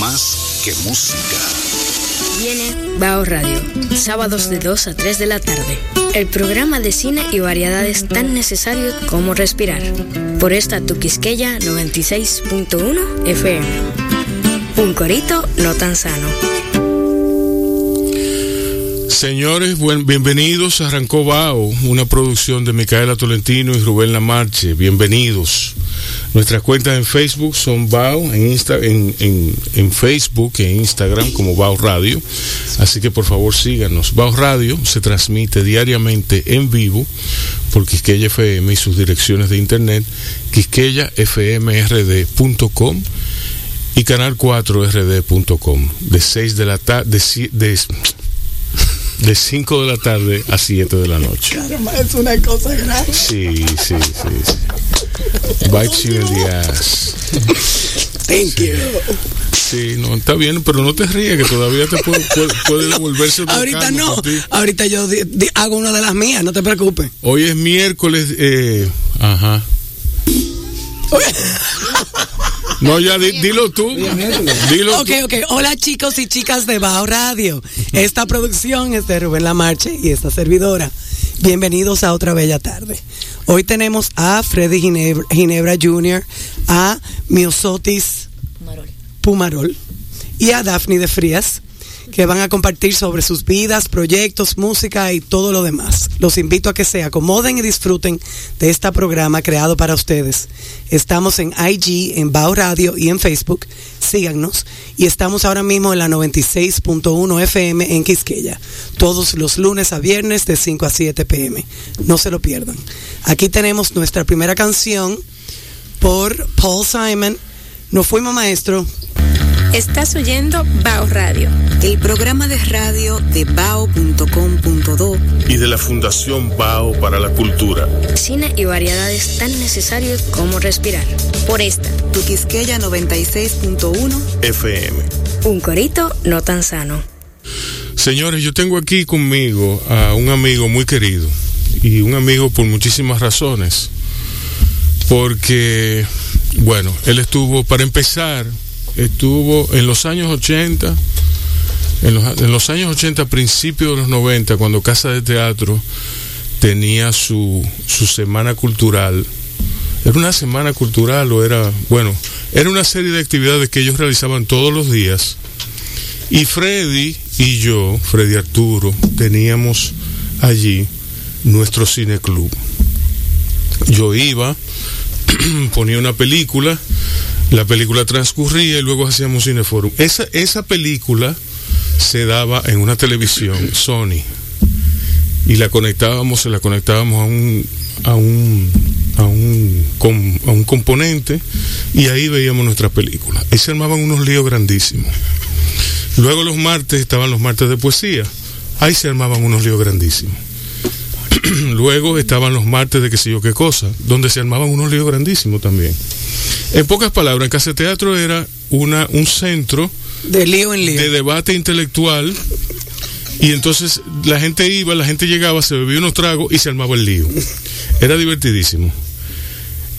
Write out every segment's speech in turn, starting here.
más que música. Viene Bao Radio, sábados de 2 a 3 de la tarde. El programa de cine y variedades tan necesarios como respirar. Por esta Tuquisqueya 96.1 FM. Un corito no tan sano. Señores, buen, bienvenidos a Arrancó Bao, una producción de Micaela Tolentino y Rubén Lamarche. Bienvenidos. Nuestras cuentas en Facebook son Bao, en, Insta, en, en, en Facebook e Instagram como Bao Radio. Así que por favor síganos. Bao Radio se transmite diariamente en vivo por Quisqueya FM y sus direcciones de internet, quisqueyafmrd.com y canal4rd.com de 6 de la tarde de, de de 5 de la tarde a 7 de la noche. Caramba, es una cosa grande. Sí, sí, sí. sí. Bites you in the ass. Thank you. Sí, no, está bien, pero no te rías, que todavía te puede, puede, puede devolverse otro Ahorita no. Ahorita yo di- di- hago una de las mías, no te preocupes. Hoy es miércoles, eh, ajá. No, ya di- dilo tú. Dilo Ok, ok. Hola chicos y chicas de Bao Radio. Esta producción es de Rubén Lamarche y esta servidora. Bienvenidos a otra bella tarde. Hoy tenemos a Freddy Ginebra, Ginebra Jr., a Miosotis Pumarol y a Daphne de Frías, que van a compartir sobre sus vidas, proyectos, música y todo lo demás. Los invito a que se acomoden y disfruten de este programa creado para ustedes. Estamos en IG, en Bao Radio y en Facebook. Síganos. Y estamos ahora mismo en la 96.1 FM en Quisqueya. Todos los lunes a viernes de 5 a 7 pm. No se lo pierdan. Aquí tenemos nuestra primera canción por Paul Simon. Nos fuimos maestro. Estás oyendo Bao Radio. El programa de radio de bao.com.do Y de la Fundación Bao para la Cultura. Cine y variedades tan necesarios como respirar. Por esta, Tuquisqueya 96.1 FM. un corito no tan sano. Señores, yo tengo aquí conmigo a un amigo muy querido y un amigo por muchísimas razones. Porque, bueno, él estuvo, para empezar, estuvo en los años 80, en los, años 80, principios de los 90, cuando Casa de Teatro tenía su, su semana cultural. Era una semana cultural o era, bueno, era una serie de actividades que ellos realizaban todos los días. Y Freddy y yo, Freddy Arturo, teníamos allí nuestro cineclub. Yo iba, ponía una película, la película transcurría y luego hacíamos cineforum. Esa, esa película se daba en una televisión Sony y la conectábamos, se la conectábamos a un a un a un, a un componente y ahí veíamos nuestras películas. Ahí se armaban unos líos grandísimos. Luego los martes estaban los martes de poesía. Ahí se armaban unos líos grandísimos. Luego estaban los martes de qué sé yo qué cosa, donde se armaban unos líos grandísimos también. En pocas palabras, en Casa Teatro era una, un centro De lío en lío. de debate intelectual y entonces la gente iba, la gente llegaba, se bebía unos tragos y se armaba el lío. Era divertidísimo.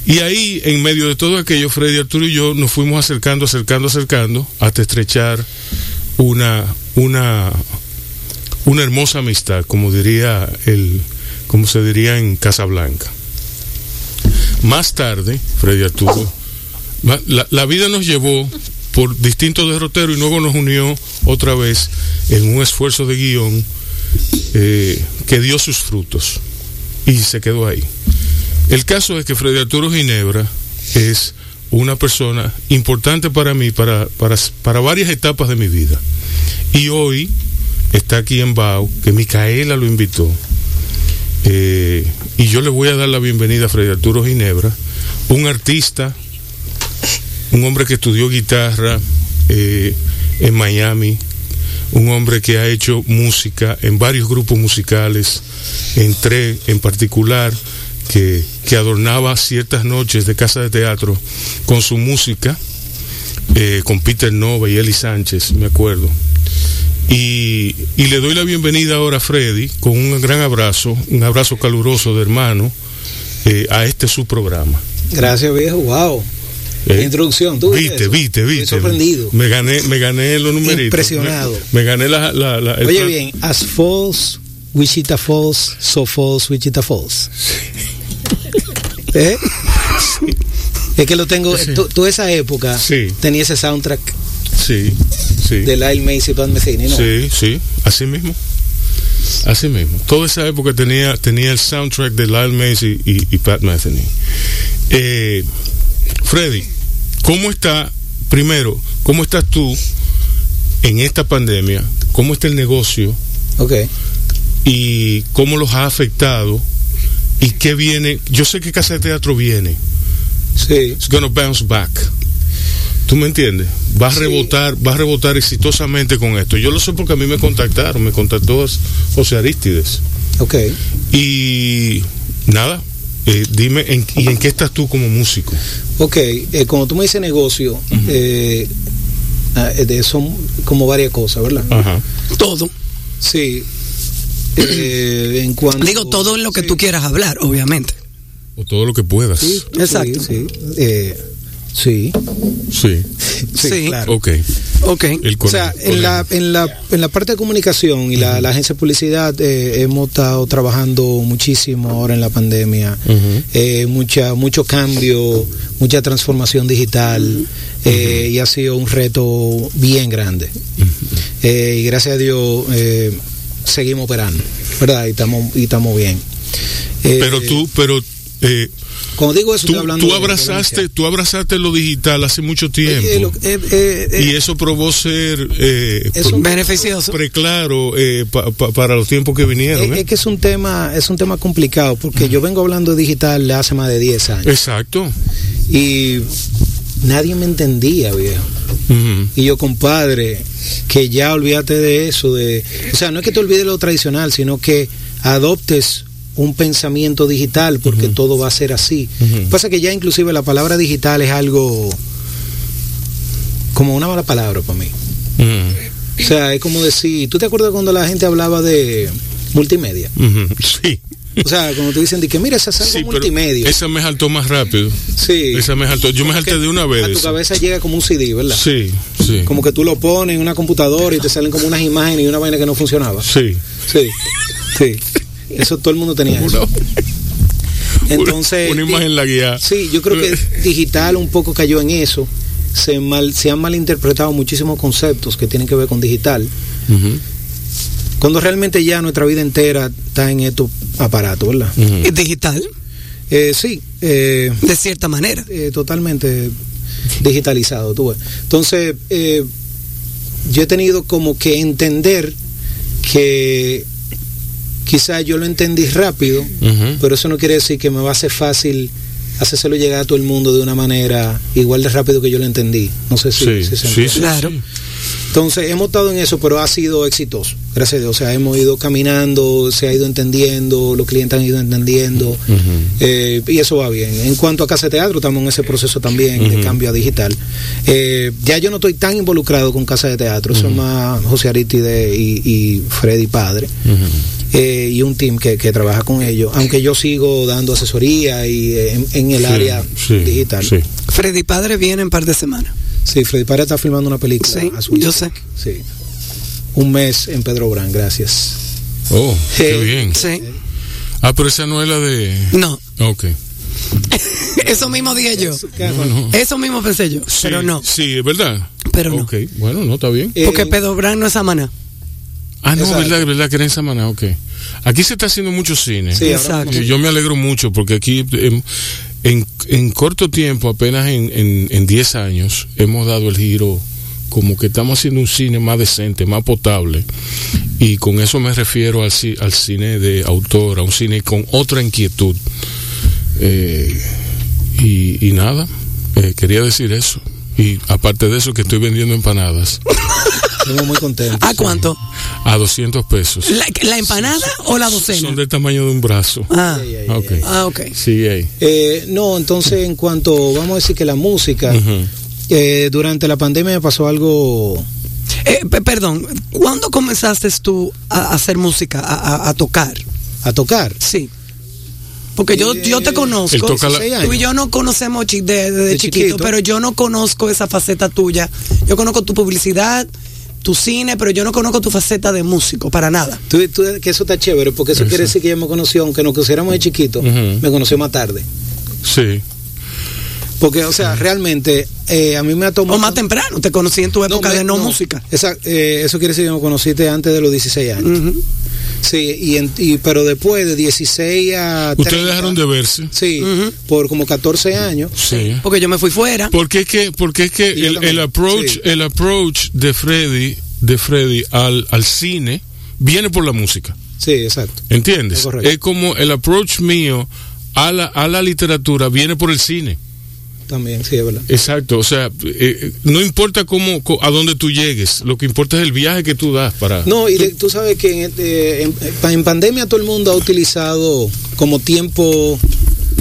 Y ahí, en medio de todo aquello, Freddy Arturo y yo nos fuimos acercando, acercando, acercando, hasta estrechar una, una, una hermosa amistad, como diría el, como se diría en Casablanca. Más tarde, Freddy Arturo, la, la vida nos llevó por distintos derroteros y luego nos unió otra vez en un esfuerzo de guion eh, que dio sus frutos y se quedó ahí. El caso es que Freddy Arturo Ginebra es una persona importante para mí, para, para, para varias etapas de mi vida. Y hoy está aquí en Bao, que Micaela lo invitó. Eh, y yo le voy a dar la bienvenida a Freddy Arturo Ginebra, un artista, un hombre que estudió guitarra eh, en Miami, un hombre que ha hecho música en varios grupos musicales, en tres en particular, que, que adornaba ciertas noches de casa de teatro con su música, eh, con Peter Nova y Eli Sánchez, me acuerdo. Y, y le doy la bienvenida ahora a Freddy con un gran abrazo, un abrazo caluroso de hermano eh, a este su programa. Gracias, viejo. Wow. Eh, Introducción, ¿tú viste Viste, viste, sorprendido. Me gané, me gané los numeritos. Impresionado. Me, me gané la, la, la- el Oye bien, as false, Wichita Falls, so false, Wichita Falls. ¿Eh? Es que lo tengo, tú, tú esa época Sí. tenía ese soundtrack Sí, sí. de Lyle Macy y Pat Metheny, ¿no? Sí, sí, así mismo. Así mismo. Toda esa época tenía, tenía el soundtrack de Lyle Macy y, y Pat Metheny. Eh, Freddy, ¿cómo está, primero, cómo estás tú en esta pandemia? ¿Cómo está el negocio? Ok. ¿Y cómo los ha afectado? ¿Y qué viene? Yo sé que Casa de Teatro viene. Sí. It's gonna bounce back. ¿Tú me entiendes? Va a Sí. rebotar, va a rebotar exitosamente con esto. Yo lo sé porque a mí me contactaron, me contactó José Aristides. Ok. Y nada, eh, dime, en, ¿y en qué estás tú como músico? Ok, eh, cuando tú me dices negocio, eh, ah, de eso como varias cosas, ¿verdad? Ajá. Todo. Sí. Eh, en cuanto Digo todo en lo que sí. tú quieras hablar, obviamente. O todo lo que puedas. Sí, Exacto. Sí, sí. Sí. Sí. Sí, claro. Ok. Ok. El O sea, en la, en la, en la parte de comunicación y la, la agencia de publicidad eh, hemos estado trabajando muchísimo ahora en la pandemia. Eh, mucha, mucho cambio, mucha transformación digital eh, y ha sido un reto bien grande. Eh, y gracias a Dios eh, seguimos operando, ¿verdad? Y estamos, y estamos bien. Eh, Pero tú, pero Cuando digo eso, tú, estoy hablando tú de abrazaste, tú abrazaste lo digital hace mucho tiempo. Eh, lo- eh, eh, eh, y eso probó ser eh, es un- Beneficioso. preclaro eh, pa- pa- para los tiempos que vinieron. Es, ¿eh? es que es un tema, es un tema complicado porque yo vengo hablando de digital hace más de 10 años Exacto. y nadie me entendía, viejo. Y yo, compadre, que ya olvídate de eso, de, o sea, no es que te olvides de lo tradicional, sino que adoptes un pensamiento digital porque todo va a ser así. Pasa que ya inclusive la palabra digital es algo como una mala palabra para mí. O sea, es como decir, ¿tú te acuerdas cuando la gente hablaba de multimedia? Sí. O sea, cuando te dicen de que mira, esa es algo Sí, multimedia. esa me saltó más rápido. sí. Esa me saltó. Yo me salté de una A tu vez. cabeza llega como un CD, ¿verdad? Sí, sí. Como que tú lo pones en una computadora y te salen como unas imágenes y una vaina que no funcionaba. Sí. Sí. Sí. Eso todo el mundo tenía eso. Entonces, una, imagen la guía. Sí, yo creo que digital un poco cayó en eso. Se, mal, se han malinterpretado muchísimos conceptos que tienen que ver con digital. Cuando realmente ya nuestra vida entera está en estos aparatos, ¿verdad? Es digital, Eh, sí, eh, de cierta manera. eh, totalmente digitalizado. Tú ves. Entonces, eh, yo he tenido como que entender que quizás yo lo entendí rápido, pero eso no quiere decir que me va a ser fácil hacérselo llegar a todo el mundo de una manera igual de rápido que yo lo entendí. No sé si, Sí, si se sí, entiende. sí, Claro. Entonces, hemos estado en eso, pero ha sido exitoso, gracias a Dios. O sea, hemos ido caminando, se ha ido entendiendo, los clientes han ido entendiendo, eh, y eso va bien. En cuanto a Casa de Teatro, estamos en ese proceso también de cambio a digital. Eh, ya yo no estoy tan involucrado con Casa de Teatro, eso es más José Aristide y, y Freddy Padre. Eh, y un team que, que trabaja con ellos, aunque yo sigo dando asesoría y eh, en, en el Sí, área sí, digital. Sí. Freddy Padre viene en par de semanas. Sí, Freddy Padre está filmando una película. Sí, a su- yo sé. Sí. Un mes en Pedro Brán, gracias. Oh, qué Sí. bien. Sí. Ah, pero esa no es la de. No, Ok. eso mismo dije yo. Bueno. Eso mismo pensé yo, Sí, pero no. Sí, es verdad. Pero no. Ok, bueno, no, está bien. Eh, Porque Pedro Brán no es Samaná. Ah, no, exacto. verdad, verdad que era en Samaná, ok. Aquí se está haciendo mucho cine. Sí, Exacto. Yo, yo me alegro mucho porque aquí en, en, en corto tiempo, apenas en, en, en 10 años, hemos dado el giro como que estamos haciendo un cine más decente, más potable. Y con eso me refiero al, al cine de autor, a un cine con otra inquietud. Eh, y, y nada, eh, quería decir eso. Y aparte de eso, que estoy vendiendo empanadas Estamos muy contentos. ¿A cuánto? a 200 pesos. ¿La, la empanada o la docena? Son del tamaño de un brazo. Ah, ay, Ok. ah, ok. Sí, ahí. Eh, no, entonces en cuanto, vamos a decir que la música, eh, durante la pandemia me pasó algo, Eh, pe- perdón, ¿cuándo comenzaste tú a, a hacer música, a, a- a tocar? a tocar. Sí. Porque yo, yo te conozco. él toca la- 16 Tú y yo no conocemos chi- de- desde De chiquito, chiquito. pero yo no conozco esa faceta tuya. Yo conozco tu publicidad, tu cine, pero yo no conozco tu faceta de músico, para nada. Tú- tú- que eso está chévere, porque eso quiere decir que ella me conoció, aunque nos conociéramos de chiquito, me conoció más tarde. Sí. Porque, o sea, realmente eh, a mí me ha tomado... O más temprano, te conocí en tu época me- de no, música. Esa- eh, eso quiere decir que me conociste antes de los 16 años. Sí, y, en- y- pero después de 16 a... Ustedes 30, dejaron de verse. Sí, por como 14 años. Sí. Porque yo me fui fuera. Porque es que, porque es que el, approach, sí. el approach de Freddy, de Freddy al, al cine viene por la música. Sí, exacto. ¿Entiendes? Es correcto. Es como el approach mío a la, a la literatura viene por el cine. También, sí, es verdad. Exacto, o sea, eh, no importa cómo, a dónde tú llegues, lo que importa es el viaje que tú das para... No, y de- tú sabes que en, eh, en- en pandemia todo el mundo ha utilizado como tiempo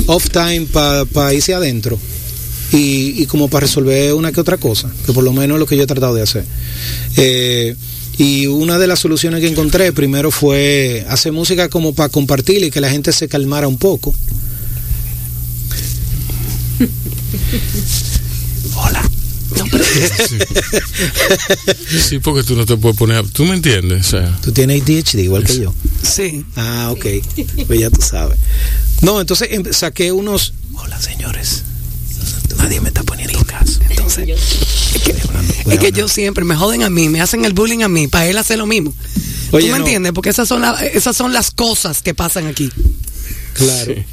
off time para irse adentro y, y como para resolver una que otra cosa, que por lo menos es lo que yo he tratado de hacer. Eh, y una de las soluciones que encontré primero fue hacer música como para compartir y que la gente se calmara un poco. Hola. Sí, porque tú no te puedes poner... a- ¿Tú me entiendes? O sea, Tú tienes ADHD igual que yo. Sí. Ah, ok. Pues ya tú sabes. No, entonces em- saqué unos. Hola, señores. Nadie me está poniendo caso. Entonces, Es que, es que yo siempre me joden a mí, me hacen el bullying a mí, para él hacer lo mismo. Oye, ¿Tú me no. entiendes? Porque esas son, la- esas son las cosas que pasan aquí. Claro. Sí.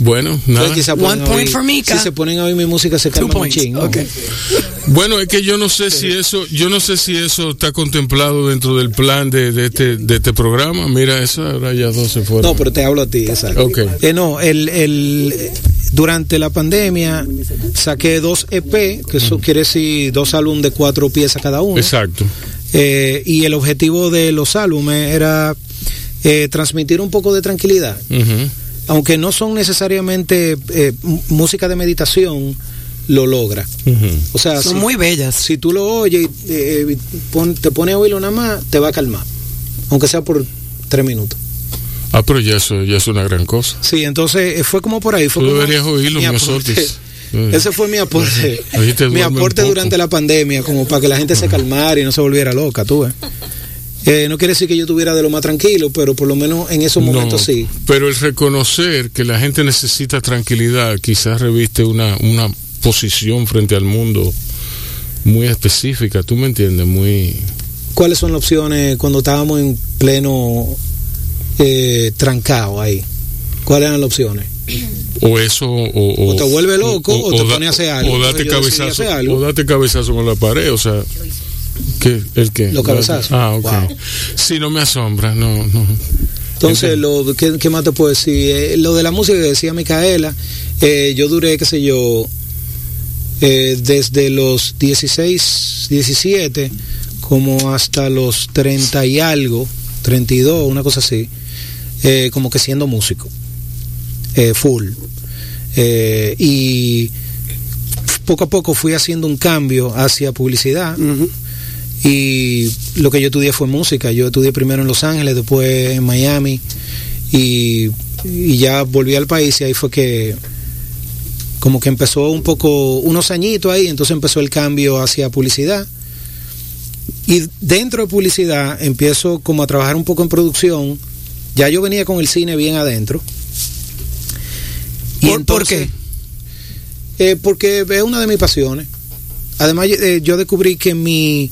Bueno, nada. Entonces, quizá One point oír- for Mika. Si se ponen a oír mi música, se Two calman un points. ching. ¿no? Ok. Bueno, es que yo no sé si eso, yo no sé si eso está contemplado dentro del plan de, de este, de este programa. Mira, eso ahora ya dos se fueron. No, pero te hablo a ti, exacto. Ok. Eh, no, el, el, durante la pandemia saqué dos EP, que eso quiere decir dos álbumes de cuatro piezas cada uno. Exacto. Eh, y el objetivo de los álbumes era eh, transmitir un poco de tranquilidad. Aunque no son necesariamente eh, música de meditación, lo logra. O sea, Son si, muy bellas. si tú lo oyes, y, eh, pon- te pones a oírlo nada más, te va a calmar, aunque sea por tres minutos. Ah, pero ya eso ya es una gran cosa. Sí, entonces eh, fue como por ahí. Fue Tú como deberías oírlo, mi miosotis. aporte. Eh. Ese fue mi aporte. Ahí te mi aporte durante la pandemia, como para que la gente se calmara y no se volviera loca, tú ves. Eh, no quiere decir que yo estuviera de lo más tranquilo, pero por lo menos en esos momentos No, sí. Pero el reconocer que la gente necesita tranquilidad quizás reviste una, una posición frente al mundo muy específica, ¿tú me entiendes? Muy... ¿Cuáles son las opciones cuando estábamos en pleno eh, trancado ahí? ¿Cuáles eran las opciones? O eso, o, O te vuelve loco, o te da- pone a hacer algo. O date cabezazo, algo. o date cabezazo con la pared, o sea, ¿qué? ¿el qué? Los cabezazos. Ah, ok. Wow. Sí, no me asombra, no, no. Entonces, lo, ¿qué, qué más te puedo decir? Eh, lo de la música que decía Micaela, eh, yo duré, qué sé yo, eh, desde los 16, 17, como hasta los 30 y algo, 32, una cosa así, eh, como que siendo músico, eh, full. Eh, y poco a poco fui haciendo un cambio hacia publicidad. Y lo que yo estudié fue música. Yo estudié primero en Los Ángeles, después en Miami. Y, y ya volví al país y ahí fue que como que empezó un poco, unos añitos ahí, entonces empezó el cambio hacia publicidad. Y dentro de publicidad empiezo como a trabajar un poco en producción. Ya yo venía con el cine bien adentro. Y ¿Por- por entonces- eh, porque es una de mis pasiones. Además, eh, yo descubrí que mi,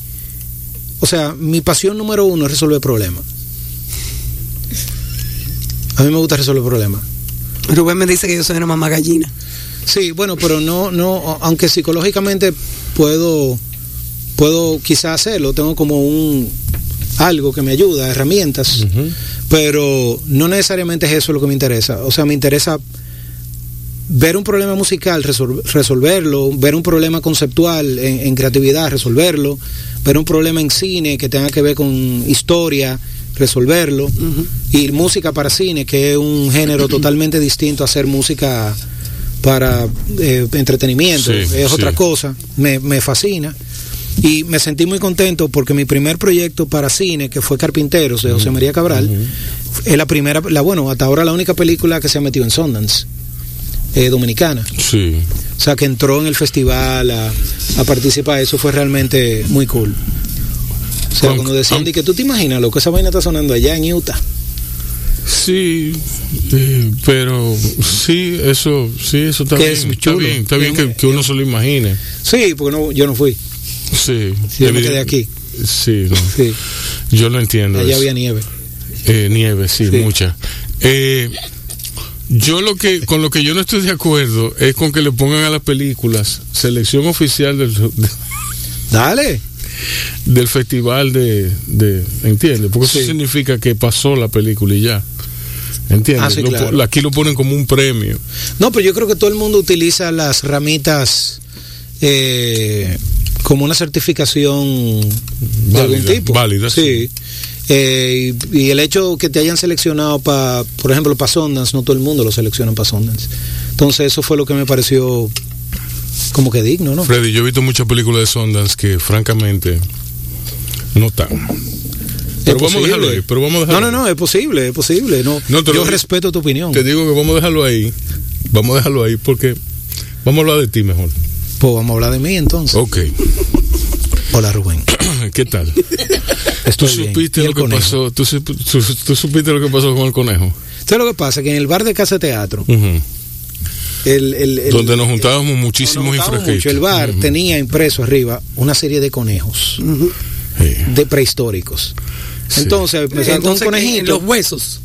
o sea, mi pasión número uno es resolver problemas. A mí me gusta resolver problemas. Rubén me dice que yo soy una mamá gallina. Sí, bueno, pero no, no, aunque psicológicamente puedo, puedo quizás hacerlo, tengo como un algo que me ayuda, herramientas, pero no necesariamente es eso lo que me interesa. O sea, me interesa ver un problema musical, resol- resolverlo, ver un problema conceptual en, en creatividad, resolverlo, ver un problema en cine que tenga que ver con historia, resolverlo, y música para cine, que es un género totalmente distinto a hacer música para eh, entretenimiento, Sí, es sí. otra cosa, me, me fascina. Y me sentí muy contento porque mi primer proyecto para cine, que fue Carpinteros, de José María Cabral, es la primera, la bueno, hasta ahora la única película que se ha metido en Sundance, eh, dominicana. Sí. O sea, que entró en el festival a, a participar, eso fue realmente muy cool. O sea, cuando decían, que tú te imaginas lo que esa vaina está sonando allá en Utah. Sí, eh, pero sí, eso, sí, eso está bien. es está bien, está bien que, que uno se lo imagine. Sí, porque no, yo no fui. Sí. Sí, yo me quedé aquí. Sí, no, Sí, yo lo entiendo. allá eso. había nieve. Eh, nieve, sí, Sí. mucha. Eh, yo lo que, con lo que yo no estoy de acuerdo es con que le pongan a las películas selección oficial del, Dale. del festival de, de ¿entiendes? Porque Sí. eso significa que pasó la película y ya. ¿Entiendes? Ah, sí, Lo po- claro. aquí lo ponen como un premio. No, pero yo creo que todo el mundo utiliza las ramitas eh, como una certificación de algún tipo. válida, sí. Eh, y, y el hecho que te hayan seleccionado para, por ejemplo, para Sundance, no todo el mundo lo selecciona para Sundance. Entonces eso fue lo que me pareció como que digno, ¿no? Freddy, yo he visto muchas películas de Sundance que francamente no están. Pero vamos a dejarlo ahí. Pero vamos a No, dejarlo no, no, es posible, es posible. No, No, lo yo digo- respeto tu opinión. Te digo que vamos a dejarlo ahí. Vamos a dejarlo ahí porque vamos a hablar de ti mejor. Pues vamos a hablar de mí entonces. Ok. Hola Rubén. ¿Qué tal? ¿Tú Estoy bien. supiste ¿Y lo que conejo? pasó? ¿Tú, sup- tú- tú supiste lo que pasó con el conejo? ¿Sabes lo que pasa? Que en el bar de Casa Teatro, Ujú. el, el- el- Donde nos juntábamos muchísimos mucho. El bar tenía impreso arriba una serie de conejos Sí. de prehistóricos. Sí. Entonces empezaron Entonces, los huesos.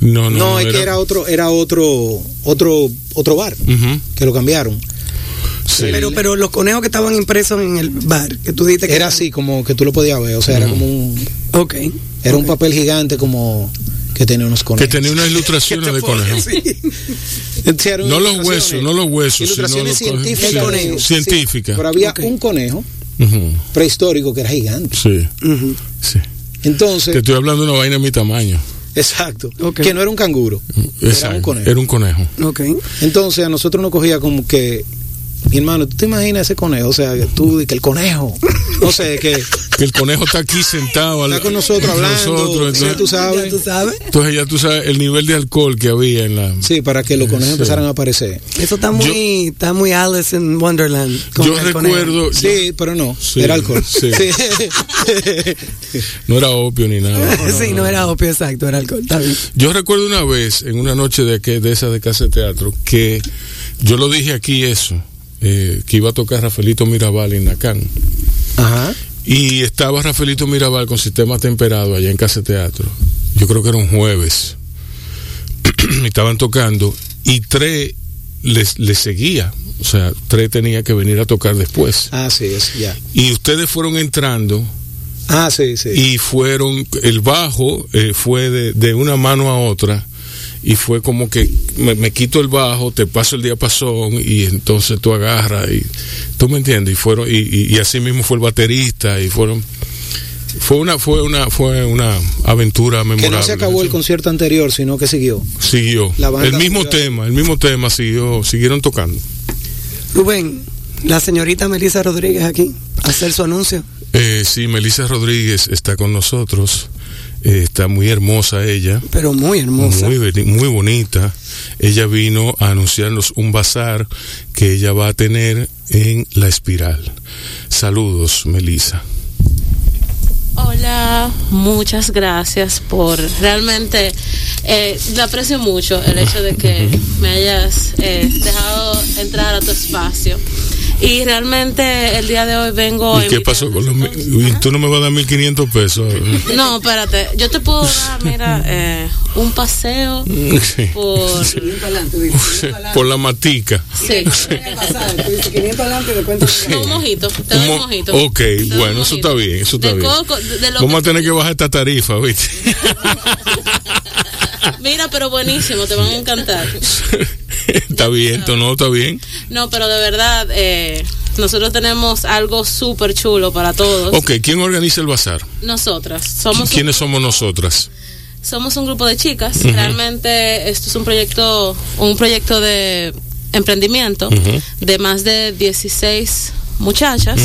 No, no, No, es que era otro, era otro, otro, otro bar que lo cambiaron. Sí. Pero, pero los conejos que estaban impresos en el bar, que tú dijiste que Era así como que tú lo podías ver, o sea, era como un, Ok. era un papel gigante como que tenía unos que conejos. tenía unas ilustraciones de conejo. Entonces, eran No los huesos, no los huesos, Ilustraciones sino los conejos. científicas. Sí, pero había un conejo prehistórico que era gigante. Sí. Entonces, Te estoy hablando de una vaina de mi tamaño. exacto, que no era un canguro, era un conejo. Era un conejo. Entonces a nosotros nos cogía como que, mi hermano, ¿tú te imaginas ese conejo? O sea, que tú, que el conejo, no sé, que Que el conejo está aquí sentado al- está con nosotros hablando, nosotros, ya entonces, tú sabes. Ya tú sabes. entonces ya tú sabes el nivel de alcohol que había en la... Sí, para que los conejos Sí. empezaran a aparecer. Eso está muy, está muy Alice in Wonderland. con Yo el conejo. recuerdo... yo- Sí, pero no, Sí, era alcohol. sí. Sí. no era opio ni nada. sí, no era opio, exacto, era alcohol. Está bien. Yo recuerdo una vez, en una noche de, que, de esa de casa de teatro, que yo lo dije aquí eso, eh, que iba a tocar Rafaelito Mirabal en Nacán. Ajá. Y estaba Rafaelito Mirabal con sistema temperado allá en Casa Teatro. Yo creo que era un jueves. Estaban tocando y tres les, les seguía. O sea, tres tenía que venir a tocar después. Ah, sí, es, ya. Y ustedes fueron entrando Ah, sí, sí. y fueron, el bajo eh, fue de, de una mano a otra y fue como que me, me quito el bajo, te paso el diapasón y entonces tú agarras y tú me entiendes y fueron y, y, y así mismo fue el baterista y fueron fue una fue una fue una aventura que memorable. no se acabó el concierto anterior, sino que siguió. Siguió. La banda el mismo siguió. tema, el mismo tema siguió, siguieron tocando. Rubén, la señorita Melissa Rodríguez aquí, hacer su anuncio. Eh, sí, Melissa Rodríguez está con nosotros. Eh, está muy hermosa ella. Pero muy hermosa. Muy, muy bonita. Ella vino a anunciarnos un bazar que ella va a tener en La Espiral. Saludos, Melissa. Hola, muchas gracias por realmente eh, le aprecio mucho el hecho de que me hayas eh, dejado entrar a tu espacio y realmente el día de hoy vengo ¿Y qué pasó con los mil- tú no me vas a dar 1500 pesos? no espérate yo te puedo dar mira eh, un paseo Sí. por Por la matica. sí un mojito te doy un mo- mojito ok, bueno, eso mojito. está bien, eso está de bien. coco, de, lo Vamos a tener que bajar esta tarifa, ¿viste? mira pero buenísimo te van a encantar está bien, esto no está bien. No, pero de verdad, eh, nosotros tenemos algo súper chulo para todos. Ok, ¿quién organiza el bazar? Nosotras somos ¿Quiénes un, somos nosotras? somos un grupo de chicas. Realmente esto es un proyecto, un proyecto de emprendimiento de más de 16 muchachas,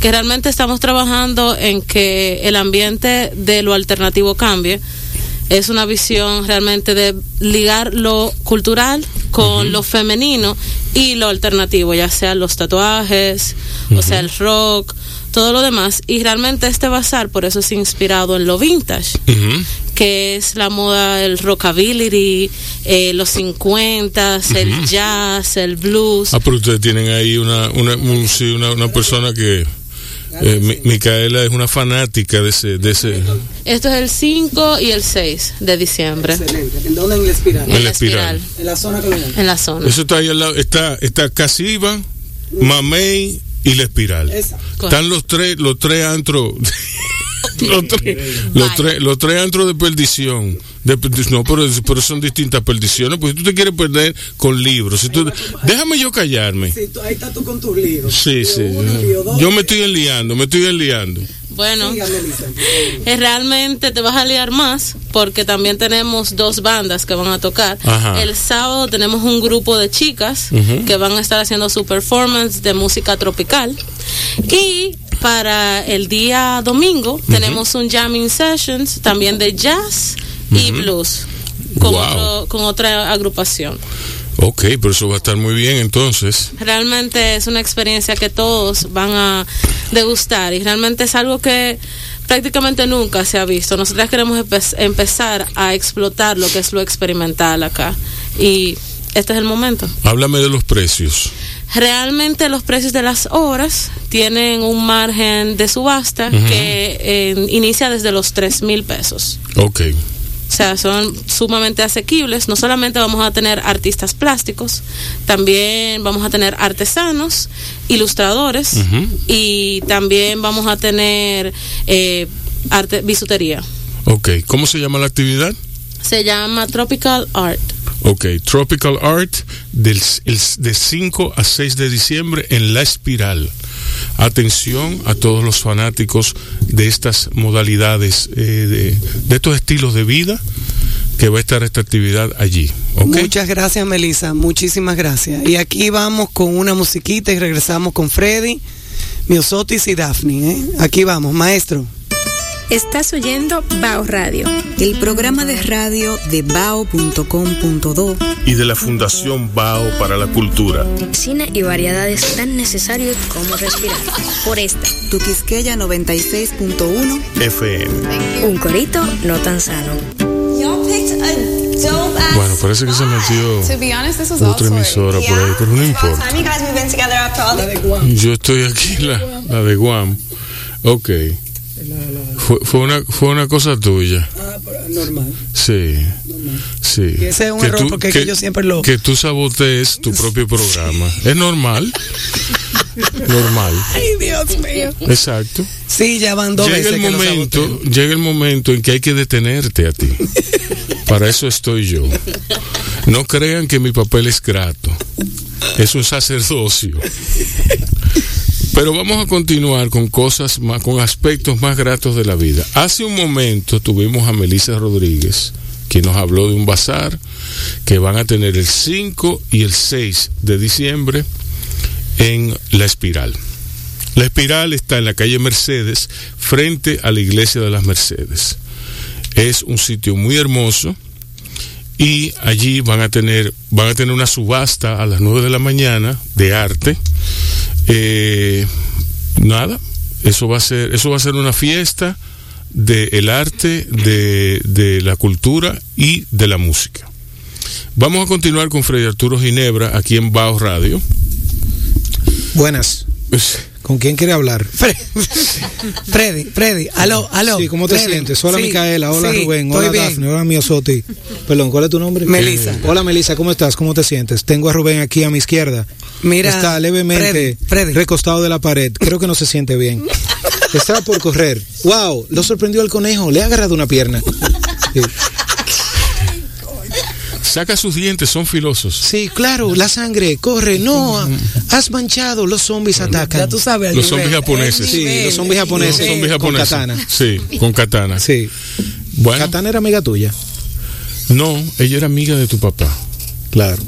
que realmente estamos trabajando en que el ambiente de lo alternativo cambie. Es una visión realmente de ligar lo cultural con lo femenino y lo alternativo, ya sea los tatuajes, o sea el rock, todo lo demás. Y realmente este bazar por eso es inspirado en lo vintage, Ujú. que es la moda, el rockabilly, eh, los 50, el jazz, el blues. Ah, pero ustedes tienen ahí una, una, una persona que... eh, Mi- Micaela es una fanática de ese... De ese Esto es el 5 y el 6 de diciembre. Excelente. ¿En dónde en la espiral? En la espiral. espiral, En la zona colonial. en la zona. Eso está ahí al lado. Está, está Casiva, Mamey y La Espiral. Exacto. Están los tres, los tres antros. los, tres, los, tres, los tres antros de perdición. De perdi- no, pero, pero son distintas perdiciones. Porque tú te quieres perder con libros. Si tú- déjame yo callarme. Sí, tú- ahí está tú con tus líos. Sí, sí. uno. Yo me estoy enliando, me estoy enliando. Bueno, eh, realmente te vas a liar más porque también tenemos dos bandas que van a tocar. Ajá. El sábado tenemos un grupo de chicas que van a estar haciendo su performance de música tropical. Y para el día domingo tenemos un jamming sessions también de jazz y blues con, Wow. otro- con otra agrupación. Ok, pero eso va a estar muy bien entonces. Realmente es una experiencia que todos van a degustar y realmente es algo que prácticamente nunca se ha visto. Nosotras queremos empe- empezar a explotar lo que es lo experimental acá y este es el momento. Háblame de los precios. Realmente los precios de las obras tienen un margen de subasta que eh, inicia desde los 3 mil pesos. Ok. O sea, son sumamente asequibles. No solamente vamos a tener artistas plásticos, también vamos a tener artesanos, ilustradores y también vamos a tener eh, arte, bisutería. Ok. ¿Cómo se llama la actividad? Se llama Tropical Art. Ok, Tropical Art del, el- de 5 a 6 de diciembre en La Espiral. Atención a todos los fanáticos de estas modalidades, eh, de, de estos estilos de vida, que va a estar esta actividad allí. ¿ok? Muchas gracias, Melissa. Muchísimas gracias. Y aquí vamos con una musiquita y regresamos con Freddy, Miosotis y Daphne. ¿eh? Aquí vamos, maestro. Estás oyendo Bao Radio. El programa de radio de bao.com.do Y de la Fundación BAO para la Cultura. Cine y variedades tan necesarios como respirar. Por esta, Tu Quisqueya 96.1 FM. un corito no tan sano. Y'all picked a dope ass Bueno, parece que se metió otra emisora por ahí, pero no importa. Yo estoy aquí, la, la de Guam. Ok. Fue, fue, una, fue una cosa tuya. Ah, normal. Sí. Sí. Y ese es un error, porque es que yo siempre lo- Que tú sabotees tu propio programa. Es normal. normal. Ay, Dios mío. Exacto. Sí, ya van dos Llega veces el que momento, llega el momento en que hay que detenerte a ti. Para eso estoy yo. No crean que mi papel es grato. Es un sacerdocio. Pero vamos a continuar con cosas más, con aspectos más gratos de la vida. Hace un momento tuvimos a Melissa Rodríguez, que nos habló de un bazar que van a tener el 5 y el 6 de diciembre en La Espiral. La Espiral está en la calle Mercedes, frente a la iglesia de las Mercedes. Es un sitio muy hermoso y allí van a tener van a tener una subasta a las 9 de la mañana de arte. Eh, nada, eso va a ser eso va a ser una fiesta del arte, de, de la cultura y de la música. Vamos a continuar con Freddy Arturo Ginebra aquí en Bao Radio. Buenas. Pues, ¿Con quién quiere hablar? Fre- Freddy, Freddy, aló, aló. Sí, ¿cómo te Freddy, sientes? Hola sí, Micaela, hola sí, Rubén, hola. Dafne, hola Miosoti. Perdón, ¿cuál es tu nombre? Melissa. Eh, hola Melissa, ¿cómo estás? ¿Cómo te sientes? Tengo a Rubén aquí a mi izquierda. Mira, Está levemente Freddy, Freddy. recostado de la pared. Creo que no se siente bien. Está por correr. ¡Wow! Lo sorprendió el conejo. Le ha agarrado una pierna. Sí. Saca sus dientes, son filosos. Sí, claro, la sangre, corre, no, has manchado, los zombies atacan. Ya tú sabes. Los nivel, zombies japoneses. Sí, los zombies japoneses. Los zombies con japoneses. katana. Sí, con katana. Sí. Bueno, Katana era amiga tuya. no, ella era amiga de tu papá. Claro.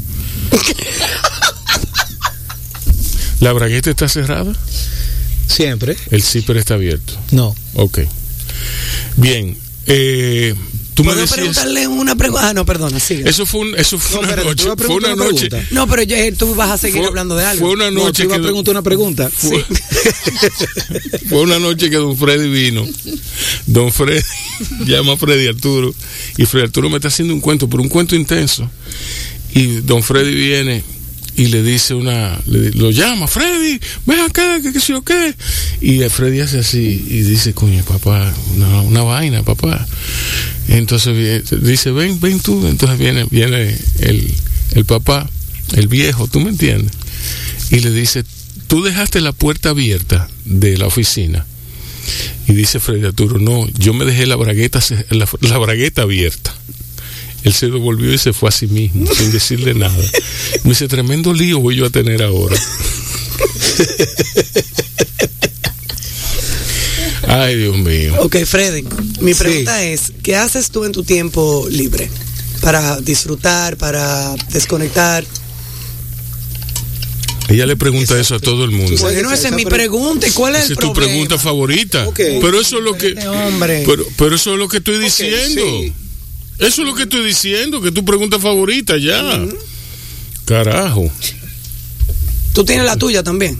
¿La bragueta está cerrada? Siempre. El zipper está abierto. No. Ok. Bien. Eh, tú me ¿Puedo decías. preguntarle una pregunta? Ah, no, perdona, sigue. Eso fue, un- eso fue No, una noche. Fue una una noche. No, pero ya, tú vas a seguir Fue- hablando de algo. Fue una No, noche te iba a que. preguntar una pregunta. Fue, fue una noche que don Freddy vino. Don Freddy llama a Freddy Arturo. Y Freddy Arturo me está haciendo un cuento, pero un cuento intenso. Y don Freddy viene y le dice una. le- lo llama, Freddy, ven acá, que qué sé yo qué. Y Freddy hace así y dice, coño, papá, una, una vaina, papá. Entonces viene- dice, ven, ven tú. Entonces viene, viene el, el papá, el viejo, ¿tú me entiendes? Y le dice, tú dejaste la puerta abierta de la oficina. Y dice Freddy Arturo, no, yo me dejé la bragueta, la, la bragueta abierta. Él se devolvió y se fue a sí mismo, sin decirle nada. Me dice, tremendo lío voy yo a tener ahora. Ay, Dios mío. Ok, Freddy, mi Sí. pregunta es, ¿qué haces tú en tu tiempo libre? Para disfrutar, para desconectar. Ella le pregunta eso a todo el mundo. Bueno, esa es mi pre- pregunta. ¿Y cuál es Esa el es tu problema? pregunta favorita. Ok. Pero eso es lo que... Este hombre. Pero, pero eso es lo que estoy diciendo. sí. Eso es lo que estoy diciendo, que es tu pregunta favorita ya. Carajo. ¿Tú tienes la tuya también?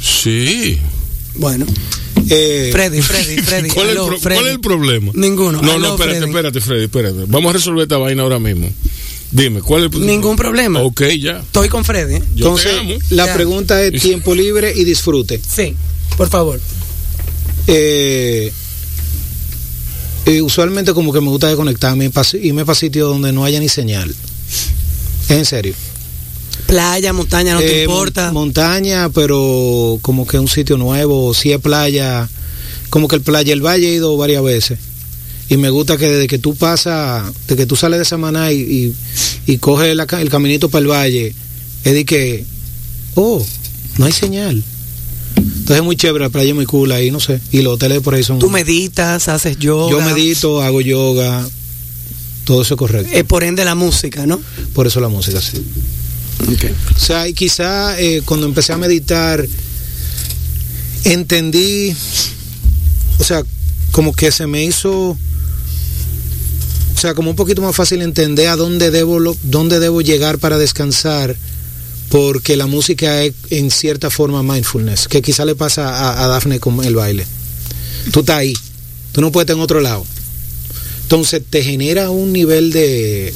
Sí. Bueno, Eh, Freddy, Freddy, Freddy. ¿Cuál, Freddy. cuál es el problema? Ninguno. No, no, espérate, Freddy. espérate, Freddy, espérate. Vamos a resolver esta vaina ahora mismo. Dime, ¿cuál es el problema? Ningún problema. Ok, ya. Estoy con Freddy. ¿eh? Yo entonces, te amo. la Ya. pregunta es tiempo libre y disfrute. Sí, por favor. Eh, eh, usualmente como que me gusta desconectarme y irme para sitios donde no haya ni señal. En serio. Playa, montaña, no te Eh, importa. mon- montaña, pero como que un sitio nuevo. Si es playa, como que el playa el valle he ido varias veces. Y me gusta que desde que tú pasas, de que tú sales de Samaná y, y, y coges la el caminito para el valle, es de que, oh, no hay señal. Entonces es muy chévere, la playa es muy cool ahí, no sé. Y los hoteles por ahí son... Tú meditas, haces yoga. Yo medito, hago yoga, todo eso es correcto. Eh, por ende la música, ¿no? Por eso la música, sí. O sea, y quizá eh, cuando empecé a meditar, entendí, o sea, como que se me hizo, o sea, como un poquito más fácil entender a dónde debo, lo- dónde debo llegar para descansar, porque la música es en cierta forma mindfulness, que quizá le pasa a, a Dafne con el baile. Tú estás ahí, tú no puedes estar en otro lado. Entonces te genera un nivel de,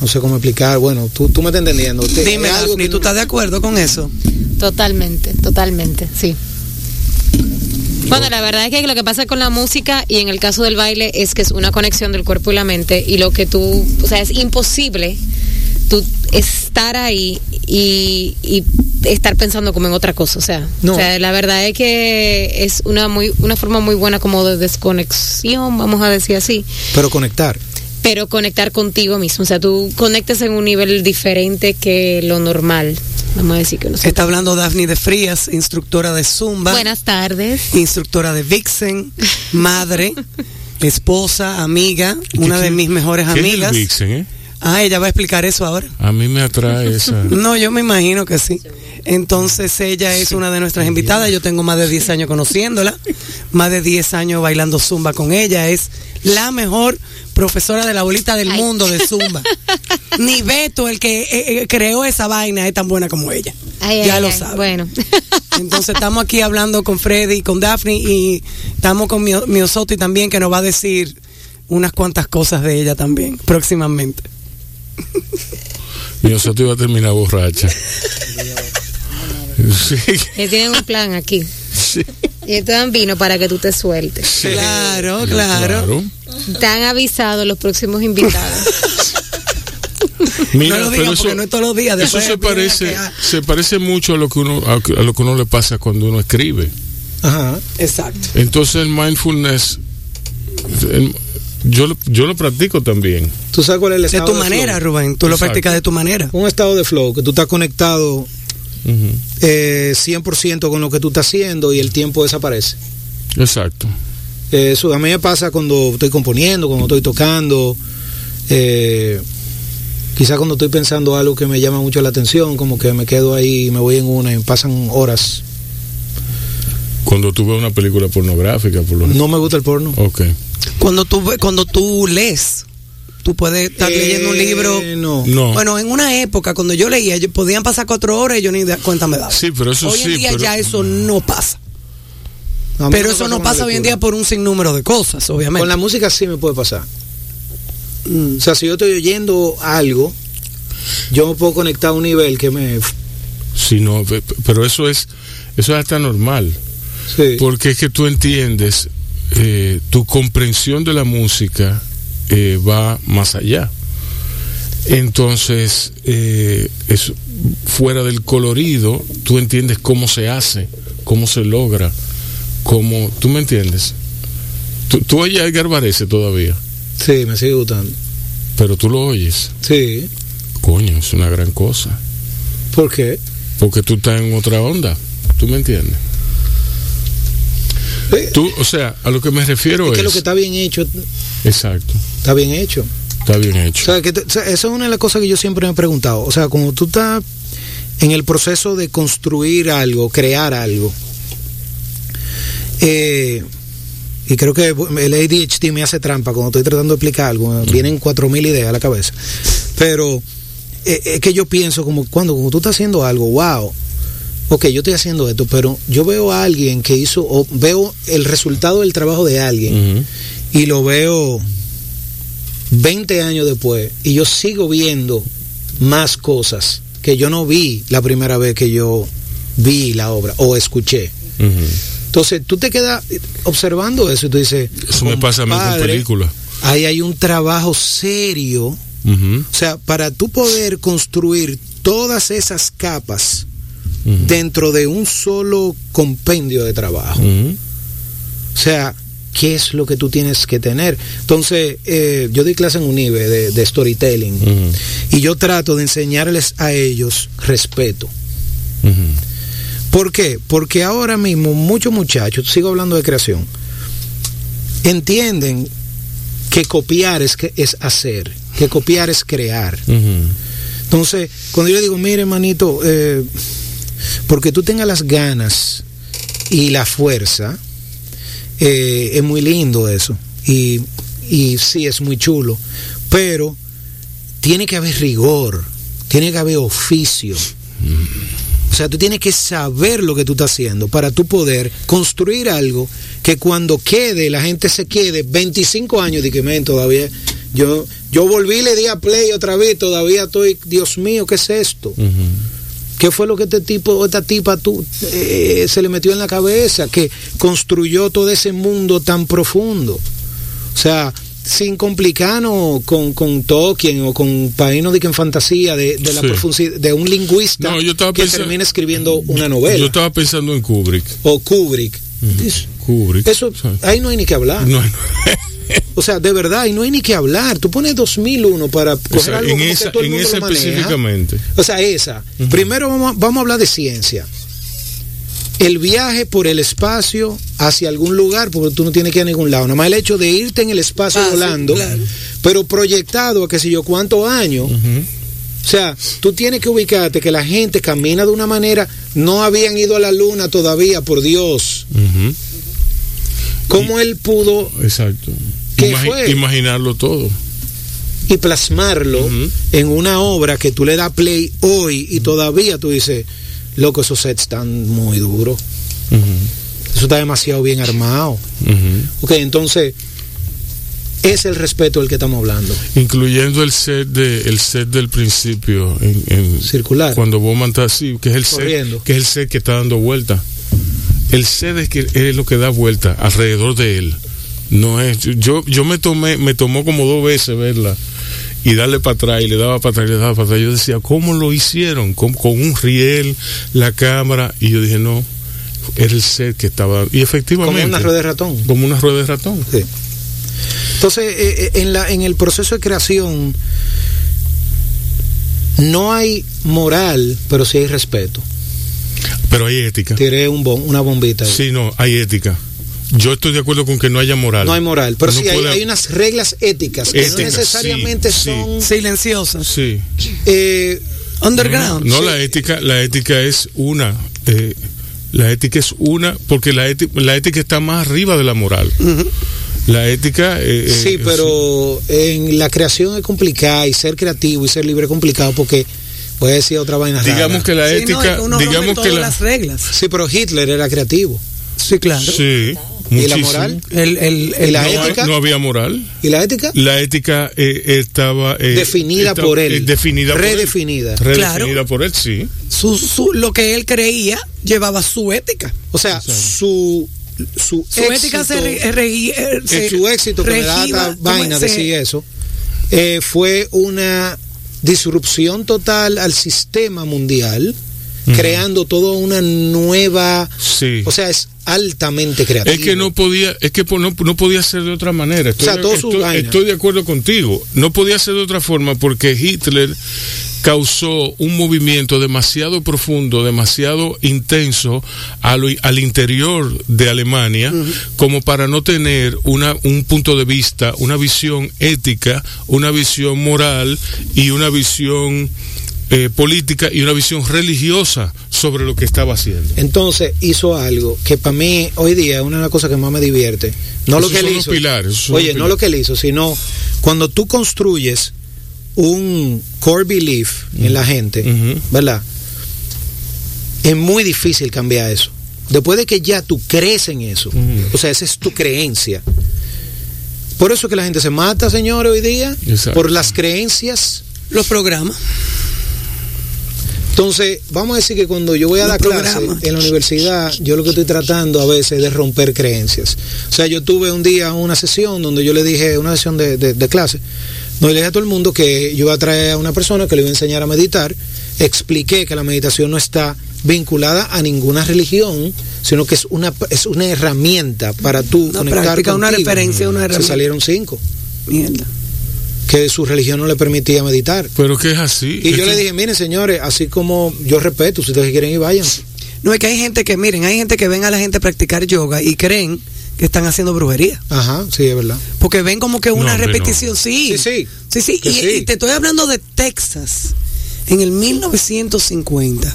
no sé cómo explicar, bueno, tú, tú me estás entendiendo. Te- Dime, es algo Daphne, que ¿tú no- estás de acuerdo con eso? Totalmente, totalmente, sí. Bueno, la verdad es que lo que pasa con la música y en el caso del baile es que es una conexión del cuerpo y la mente y lo que tú, o sea, es imposible tú estar ahí y, y estar pensando como en otra cosa, o sea, No. o sea, la verdad es que es una muy una forma muy buena como de desconexión, vamos a decir así, Pero conectar. pero conectar contigo mismo, o sea, tú conectas en un nivel diferente que lo normal, vamos a decir que no sé. Está hablando Daphne de Frías, instructora de Zumba, Buenas tardes. instructora de Vixen, madre, esposa, amiga, una de mis mejores ¿Qué es el amigas. Vixen, eh? Ah, ella va a explicar eso ahora. A mí me atrae esa. No, yo me imagino que sí. Entonces ella es una de nuestras invitadas. Yo tengo más de 10 años conociéndola, más de 10 años bailando zumba con ella. Es la mejor profesora de la bolita del Ay. mundo de zumba. Ni Beto, el que eh, eh, creó esa vaina, es tan buena como ella. Ay, ya ay, lo sabe. Bueno. Entonces estamos aquí hablando con Freddy, con Daphne y estamos con Mio- Miosotti también que nos va a decir unas cuantas cosas de ella también próximamente. Mi te iba a terminar borracha. Sí, Que tienen un plan aquí. sí, Y te dan vino para que tú te sueltes. Claro, claro. Te han avisado los próximos invitados. Mira, no lo pero digan eso, no es todos los días. eso se parece, se parece mucho a lo que uno a, a lo que uno le pasa cuando uno escribe. Ajá. Exacto. Entonces el mindfulness, el- yo lo- yo lo practico también. ¿Tú sabes cuál es el De estado tu de manera, flow? Rubén. Tú lo practicas de tu manera. Un estado de flow, que tú estás conectado Ujú. eh, 100% con lo que tú estás haciendo y el tiempo desaparece. Exacto. Eh, Eso a mí me pasa cuando estoy componiendo, cuando estoy tocando, eh, quizás cuando estoy pensando algo que me llama mucho la atención, como que me quedo ahí, me voy en una y pasan horas. Cuando tú ves una película pornográfica, por lo No me gusta el porno. Ok. Cuando tú, ve- cuando tú lees, tú puedes estar Eh, leyendo un libro. No. No. Bueno, en una época, cuando yo leía, yo- podían pasar cuatro horas y yo ni cuenta me daba. Sí, pero eso hoy sí. en día pero- ya eso no pasa. Pero eso no pasa hoy en día por un sinnúmero de cosas, obviamente. Con la música sí me puede pasar. Mm. O sea, si yo estoy oyendo algo, yo me puedo conectar a un nivel que me... Sí, no, pe- pe- pero eso es, eso es hasta normal. Sí. Porque es que tú entiendes, eh, tu comprensión de la música eh, va más allá. Entonces, eh, es, fuera del colorido, tú entiendes cómo se hace, cómo se logra, cómo, ¿tú me entiendes? Tú, tú oyes a Edgar Varese todavía, Sí, me sigue gustando. pero tú lo oyes. Sí. Coño, es una gran cosa. ¿Por qué? Porque tú estás en otra onda, ¿tú me entiendes? Eh, Tú, o sea, a lo que me refiero es es... que lo que está bien hecho, Exacto, está bien hecho. está bien O hecho. sea, que o sea, eso es una de las cosas que yo siempre me he preguntado. O sea, como tú estás en el proceso de construir algo, crear algo, eh, y creo que el ADHD me hace trampa cuando estoy tratando de explicar algo, vienen cuatro mil ideas a la cabeza. Pero eh, es que yo pienso como cuando, como tú estás haciendo algo, wow, ok, yo estoy haciendo esto, pero yo veo a alguien que hizo, o veo el resultado del trabajo de alguien y lo veo 20 años después y yo sigo viendo más cosas que yo no vi la primera vez que yo vi la obra o escuché. Entonces tú te quedas observando eso y tú dices, Eso me pasa a mí con "Compadre, películas. Ahí hay un trabajo serio. O sea, para tú poder construir todas esas capas dentro de un solo compendio de trabajo. O sea, ¿qué es lo que tú tienes que tener? Entonces, eh, yo doy clase en UNIBE de, de storytelling y yo trato de enseñarles a ellos respeto. ¿Por qué? Porque ahora mismo muchos muchachos, sigo hablando de creación, entienden que copiar es, que, es hacer, que copiar es crear. Entonces, cuando yo le digo, mire, hermanito, eh, porque tú tengas las ganas y la fuerza, eh, es muy lindo eso. Y, y sí, es muy chulo. Pero tiene que haber rigor, tiene que haber oficio. O sea, tú tienes que saber lo que tú estás haciendo para tú poder construir algo que cuando quede, la gente se quede 25 años de que men, todavía yo yo volví y le di a play otra vez, todavía estoy, Dios mío, ¿qué es esto? ¿Qué fue lo que este tipo o esta tipa tú, eh, se le metió en la cabeza que construyó todo ese mundo tan profundo? O sea, sin complicarnos con, con Tolkien o con Paino de que en fantasía de, de la Sí. profundidad de un lingüista No, yo que pensando- termina escribiendo una novela Yo estaba pensando en Kubrick. o Kubrick. Es- Kubrick. Eso, O ahí no hay ni que hablar. no, O sea, de verdad, ahí no hay ni que hablar. Tú pones 2001 para o coger sea, algo en como que esa, todo el en mundo esa lo específicamente. O sea, esa. Primero vamos a, vamos a hablar de ciencia. El viaje por el espacio hacia algún lugar, porque tú no tienes que ir a ningún lado. Nada más el hecho de irte en el espacio Ah, sí, volando, claro. pero proyectado a qué sé yo cuántos años. O sea, tú tienes que ubicarte que la gente camina de una manera, no habían ido a la luna todavía, por Dios. ¿Cómo él pudo Exacto. Imaginarlo todo. y plasmarlo en una obra que tú le das play hoy y todavía tú dices, loco, esos sets están muy duros, eso está demasiado bien armado. Ok, entonces, es el respeto del que estamos hablando. Incluyendo el set de el set del principio en, en- Circular. cuando Bowman está así, que es el Corriendo. set, que es el set que está dando vuelta. El set es que es lo que da vuelta alrededor de él. No es yo yo me tomé me tomó como dos veces verla y darle para atrás y le daba para atrás y le daba para atrás. Yo decía, ¿cómo lo hicieron? Con, con un riel, la cámara y yo dije, no, era el set que estaba y efectivamente Como una rueda de ratón. como una rueda de ratón. Sí. Entonces, eh, eh, en, la, en el proceso de creación no hay moral, pero sí hay respeto. Pero hay ética. Tiré un bom- una bombita. ahí. Sí, no, hay ética. Yo estoy de acuerdo con que no haya moral. No hay moral, pero No sí hay, puede- hay unas reglas éticas que no necesariamente sí, sí. son Silenciosa. Sí. eh, Underground. No, Sí. la ética, la ética es una. eh, La ética es una, porque la ética, la ética está más arriba de la moral. La ética... eh, eh, Sí, pero en la creación es complicada y ser creativo y ser libre es complicado porque voy a decir otra vaina rara. Digamos que la Sí, no, ética... es que uno rompe digamos que todas la... las reglas. Sí, pero Hitler era creativo. Sí, claro. Sí, ¿Y la muchísimo. moral? El, el, ¿Y la no, ética? no había moral. ¿Y la ética? La ética eh, estaba... eh, Definida estaba, por él. eh, definida por él. Redefinida. Redefinida Claro. por él, sí. su, su- lo que él creía llevaba su ética. O sea, su, su, Su ética se, re- re- eh, se su éxito que me da regía- esta vaina se- decir eso, eh, fue una disrupción total al sistema mundial, creando toda una nueva, Sí. o sea, es altamente creativo. Es que no podía, es que no, no podía ser de otra manera. Estoy, O sea, todo estoy- estoy de acuerdo contigo. No podía ser de otra forma porque Hitler causó un movimiento demasiado profundo, demasiado intenso al interior de Alemania, como para no tener una, un punto de vista, una visión ética, una visión moral y una visión eh, política y una visión religiosa sobre lo que estaba haciendo. Entonces hizo algo que para mí hoy día es una de las cosas que más me divierte. No lo que él hizo. pilares, esos son Oye, no lo que él hizo, sino cuando tú construyes un core belief en la gente, Ujú. ¿verdad? Es muy difícil cambiar eso. Después de que ya tú crees en eso, o sea, esa es tu creencia. Por eso es que la gente se mata, señores, hoy día, Exacto. por las creencias. los programas. Entonces, vamos a decir que cuando yo voy a dar clase en la universidad, yo lo que estoy tratando a veces es de romper creencias. O sea, yo tuve un día una sesión donde yo le dije, una sesión de, de- de clase, donde le dije a todo el mundo que yo iba a traer a una persona que le iba a enseñar a meditar. Expliqué que la meditación no está vinculada a ninguna religión, sino que es una, es una herramienta para tú Una conectar práctica, una contigo. referencia, una Se herramienta. salieron cinco, Mierda. Que su religión no le permitía meditar. Pero que es así. Y Es yo que- le dije, miren señores, así como yo respeto, si ustedes quieren ir, vayan. No es que hay gente que, miren, hay gente que ven a la gente practicar yoga y creen que están haciendo brujería. Ajá, sí, es verdad. Porque ven como que una repetición, sí. Sí, sí. Sí, sí. Y, sí. y te estoy hablando de Texas, en el 1950.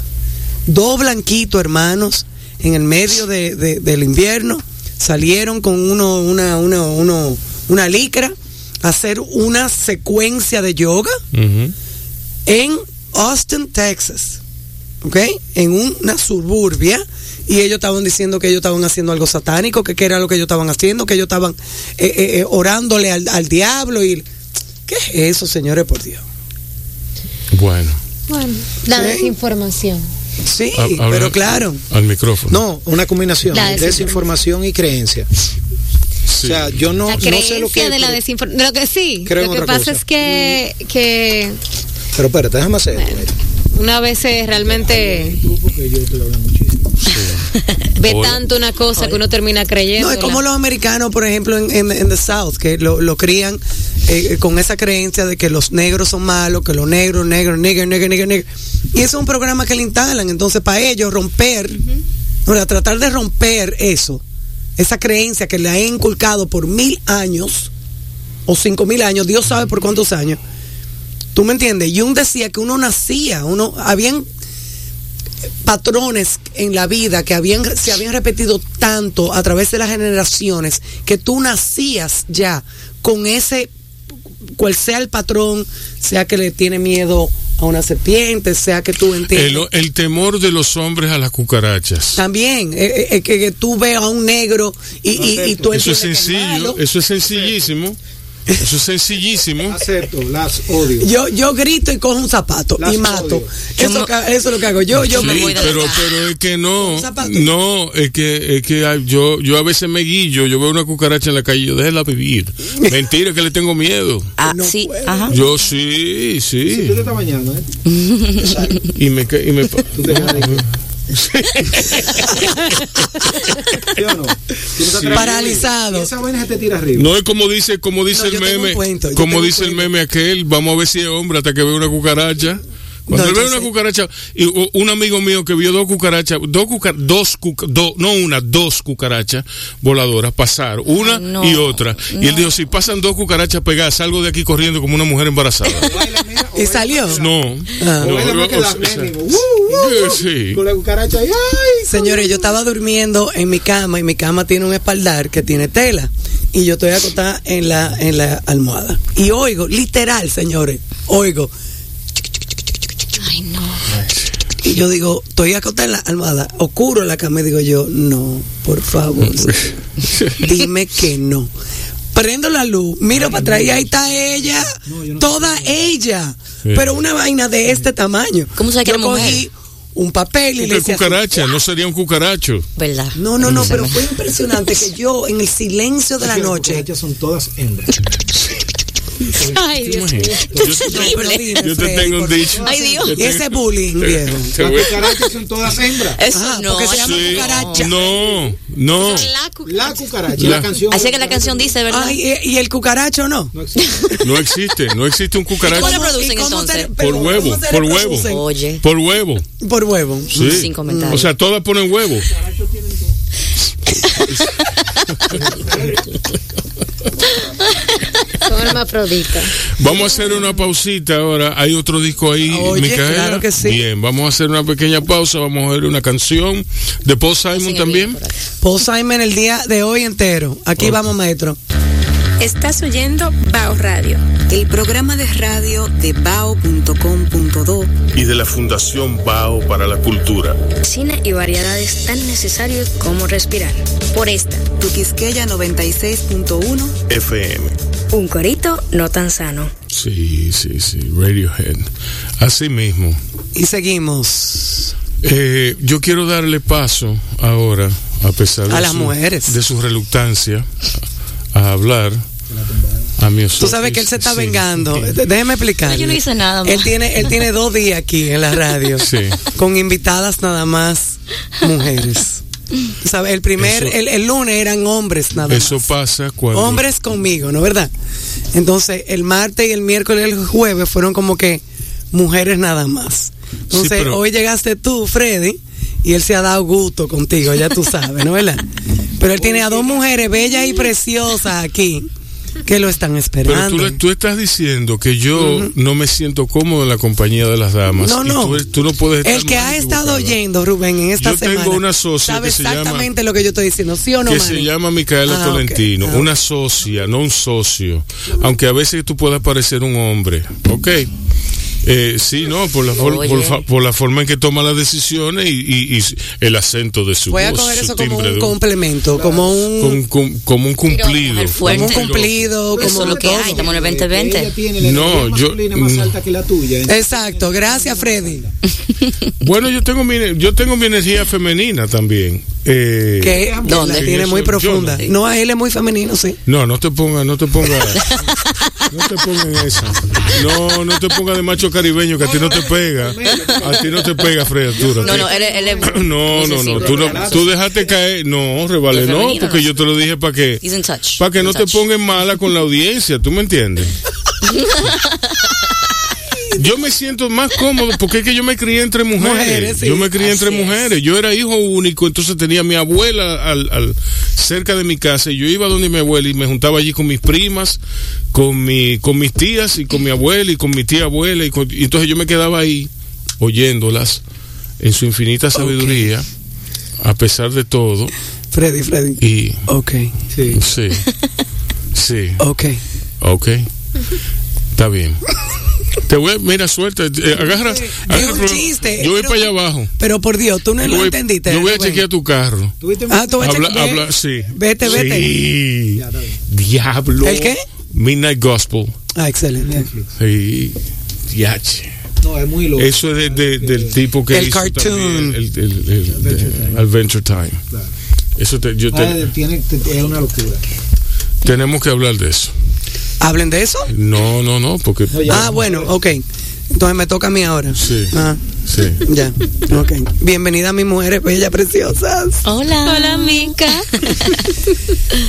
Dos blanquitos hermanos, en el medio de- de- del invierno, salieron con uno, una, una, uno- una licra hacer una secuencia de yoga en Austin, Texas. ¿Ok? En una suburbia. Y ellos estaban diciendo que ellos estaban haciendo algo satánico, que qué era lo que ellos estaban haciendo, que ellos estaban eh, eh, eh, orándole al, al diablo. y ¿Qué es eso, señores, por Dios? Bueno, Bueno, la Sí. desinformación. Sí, habla pero claro. Al micrófono. No, una combinación La de desinformación. desinformación y creencia. Sí. O sea, yo no, la no creencia sé lo que de la desinformación. Lo que sí, Creo lo que pasa cosa. es que, que pero espérate, déjame hacer esto. una vez se realmente ve Hola. tanto una cosa que uno termina creyendo. No, es como los americanos, por ejemplo, en, en, en the South, que lo, lo crían eh, con esa creencia de que los negros son malos, que los negros, negros, negro, negro, negro, negro. Y eso es un programa que le instalan. Entonces, para ellos, romper, o sea, tratar de romper eso, esa creencia que le ha inculcado por mil años o cinco mil años, Dios sabe por cuántos años. ¿Tú me entiendes? Jung decía que uno nacía, uno habían patrones en la vida que habían se habían repetido tanto a través de las generaciones que tú nacías ya con ese cual sea el patrón, sea que le tiene miedo a una serpiente, sea que tú entiendes. El, el temor de los hombres a las cucarachas. También, eh, eh, eh, que, que tú veas a un negro y, y, y tú Eso es entiendes que es sencillo, malo. eso es sencillísimo. Eso es sencillísimo. Acepto, las odio. Yo, yo grito y cojo un zapato Las y mato. Eso, ca- eso es lo que hago. Yo, yo Sí, me voy de la pero, pero es que no, no, es que, es que yo, yo a veces me guillo, yo veo una cucaracha en la calle, yo déjela vivir. Mentira, que le tengo miedo. Ah, No sí, ajá. Yo sí, sí. Tú te estás bañando, ¿eh? Y me, y me Paralizado. Esa vaina se te tira arriba. No es como dice, como dice No, el meme, cuento, como dice el meme aquel, vamos a ver si es hombre hasta que vea una cucaracha. Cuando No, él ve una sé. cucaracha, y un amigo mío que vio dos cucarachas, dos cuca- dos cuca- do- no una, dos cucarachas voladoras pasar, una Ay, no, y otra. Y él dijo, si pasan dos cucarachas pegadas, salgo de aquí corriendo como una mujer embarazada. ¿Y salió? no. Ah. sí. Con la cucaracha ahí, ay. Señores, yo estaba durmiendo en mi cama y mi cama tiene un espaldar que tiene tela y yo estoy acostada en la en la almohada y oigo, literal, señores, oigo Ay, no. y yo digo, estoy acostada en la almohada, oscuro la cama y digo yo, no, por favor, dime que no. Prendo la luz, miro para atrás y ahí está ella, toda ella, Sí. pero una vaina de este tamaño. ¿Cómo mujer? cogí un papel y le cucaracha, no sería un cucaracho. ¿Verdad? No, no, no, pero fue impresionante que yo en el silencio de la Las noche. cucarachas son todas hembras. Ay, Dios mío. Yo, Pero dime, yo te tengo un dicho. Ay, Dios. Y tengo- ese bullying, viejo. Las cucarachas son todas hembras. Eso Ah, no. porque se llama Sí. cucaracha. No, no. La cu- La cucaracha, La- la canción. Así que la canción dice, ¿verdad? Ay, ¿y, el cucaracho no? No existe. No existe, no existe un cucaracho. ¿Cómo ¿Y reproducen cómo entonces? Por huevo, por huevo. Oye. Por huevo. Por huevo. Sí. Sin comentarios. O sea, todas ponen huevo. Vamos a hacer una pausita ahora. Hay otro disco ahí, Oye, Micaela. claro que sí. Bien, vamos a hacer una pequeña pausa. Vamos a ver una canción de Paul Simon también. Paul Simon el día de hoy entero. Aquí vamos, maestro. Estás oyendo Bao Radio. El programa de radio de bao.com.do Y de la Fundación Bao para la Cultura. Cine y variedades tan necesarios como respirar. Por esta, Tu Quisqueya 96.1 FM. Un corito no tan sano. Sí, sí, sí. Radiohead. Así mismo. Y seguimos. Eh, yo quiero darle paso ahora, a pesar de, A las su, mujeres. de su reluctancia, a, hablar a mi Tú sabes que él se está Sí. vengando. Déjeme explicar. Yo no hice nada, ma. Él tiene, él tiene dos días aquí en la radio. Sí. Con invitadas nada más mujeres. El primer, Eso- el, el lunes eran hombres nada Eso más. pasa cuando... Hombres conmigo, ¿no verdad? Entonces, el martes y el miércoles y el jueves fueron como que mujeres nada más. Entonces, pero- hoy llegaste tú, Freddy, y él se ha dado gusto contigo, ya tú sabes, ¿no verdad? Pero él tiene a dos mujeres bellas y preciosas aquí que lo están Pero esperando. tú, le- tú estás diciendo que yo no me siento cómodo en la compañía de las damas. No, no. Tú, tú no puedes estar El que ha estado oyendo, Rubén, en esta Yo tengo semana. una socia sabe que se llama- exactamente lo que yo estoy diciendo, ¿sí o no, que Manny? se llama Micaela Ah. Tolentino, Ah, una socia, no un socio, aunque a veces tú puedas parecer un hombre, ¿ok? Eh, sí, no, por la, for- por, fa- por la forma en que toma las decisiones y, y- y el acento de su Voy a voz, coger eso como un complemento, como un, Con- con- como un cumplido. como un cumplido, como lo que todo. hay, estamos en el Ella 2020. tiene la No, yo- masculina más no. alta que la tuya. Exacto, gracias Freddy. Bueno, yo tengo mi, yo tengo mi energía femenina también. Eh, Que ¿Dónde? tiene Eso, muy profunda. no. No, a él es muy femenino, sí. No, no te pongas, no te pongas, no te pongas en esa. No, no te pongas de macho caribeño que a ti no te pega. A ti no te pega, Fred Arturo. No, no, él, es- él. No, no, no, tú, no, tú dejaste caer, no, Revale, no, porque yo te lo dije para que, para que no te pongas mala con la audiencia, ¿tú me entiendes? Yo me siento más cómodo porque es que yo me crié entre mujeres. Mujeres, sí. Yo me crié entre es. mujeres. Yo era hijo único, entonces tenía a mi abuela al, al- cerca de mi casa y yo iba donde mi abuela y me juntaba allí con mis primas, con mi con mis tías y con mi abuela y con mi tía abuela y, con- y entonces yo me quedaba ahí oyéndolas en su infinita sabiduría a pesar de todo Freddy, Freddy. y Ok, Sí. sí. Sí. ok. Ok. Está bien. Te voy a, mira, suelta, eh, agarra. Es agarra un chiste. Yo voy pero- para allá abajo. Pero por Dios, tú no Yo lo voy, entendiste. yo voy a chequear tu carro. ¿Tuviste Ah, tú vas a chequear. habla, sí. Vete, vete. Sí. Diablo. ¿El qué? Midnight Gospel. Ah, excelente. Sí. Diache. No, es muy loco. Eso es de- de- del tipo que El hizo cartoon. también el, el- el- el- Adventure Time. Adventure Time. Claro. Eso te- yo te- Ah, tiene, te- es una locura. tenemos que hablar de eso. ¿Hablen de eso? No, no, no, porque. Ah, bueno, ok. Entonces me toca a mí ahora. Sí. Ah, Sí. ya. Ok. Bienvenida a mis mujeres bellas preciosas. Hola. Hola, Mica.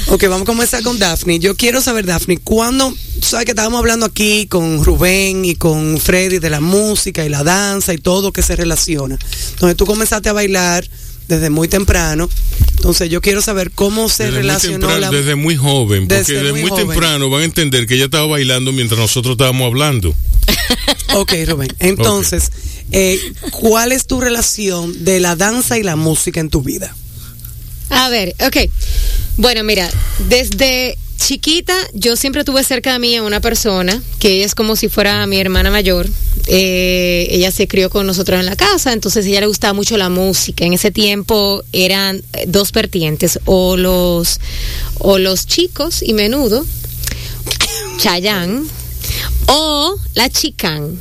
Ok, vamos a comenzar con Daphne. Yo quiero saber, Daphne, ¿cuándo, sabes que estábamos hablando aquí con Rubén y con Freddy de la música y la danza y todo que se relaciona? Entonces tú comenzaste a bailar desde muy temprano. Entonces yo quiero saber cómo se Desde muy, relacionó temprano, la... desde muy joven, porque Desde desde, muy temprano van a entender que ella estaba bailando mientras nosotros estábamos hablando. Ok, Rubén. Entonces, eh, ¿cuál es tu relación de la danza y la música en tu vida? A ver, ok. Bueno, mira, desde chiquita yo siempre tuve cerca de mí a una persona que es como si fuera mi hermana mayor. Eh, ella se crió con nosotros en la casa, entonces a ella le gustaba mucho la música. En ese tiempo eran eh, dos vertientes, o los, o los chicos y menudo, Chayán, o la chicán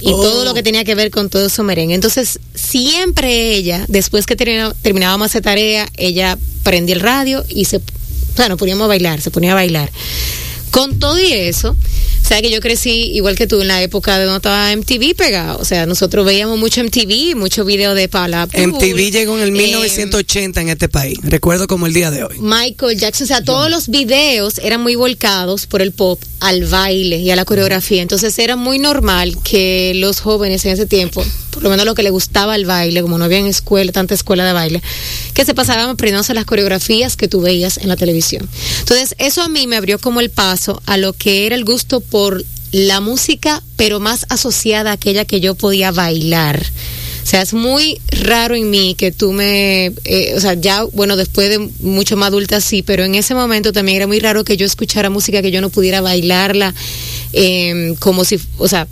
y Oh. todo lo que tenía que ver con todo eso merengue. Entonces, siempre ella, después que terminábamos esa tarea, ella prendía el radio y se, o sea, nos poníamos a bailar, se ponía a bailar. Con todo y eso, o sea que yo crecí igual que tú en la época de donde estaba MTV pegado. O sea, nosotros veíamos mucho MTV, mucho video de Paula. MTV llegó en el eh, 1980 en este país. Recuerdo como el día de hoy. Michael Jackson, o sea, todos los videos eran muy volcados por el pop al baile y a la coreografía. Entonces era muy normal que los jóvenes en ese tiempo, por lo menos lo que les gustaba el baile, como no había en escuela, tanta escuela de baile, que se pasaban aprendiéndose las coreografías que tú veías en la televisión. Entonces, eso a mí me abrió como el paso a lo que era el gusto por la música, pero más asociada a aquella que yo podía bailar. O sea, es muy raro en mí que tú me, eh, o sea, ya, bueno, después de mucho más adulta sí, pero en ese momento también era muy raro que yo escuchara música que yo no pudiera bailarla eh, como si, o sea,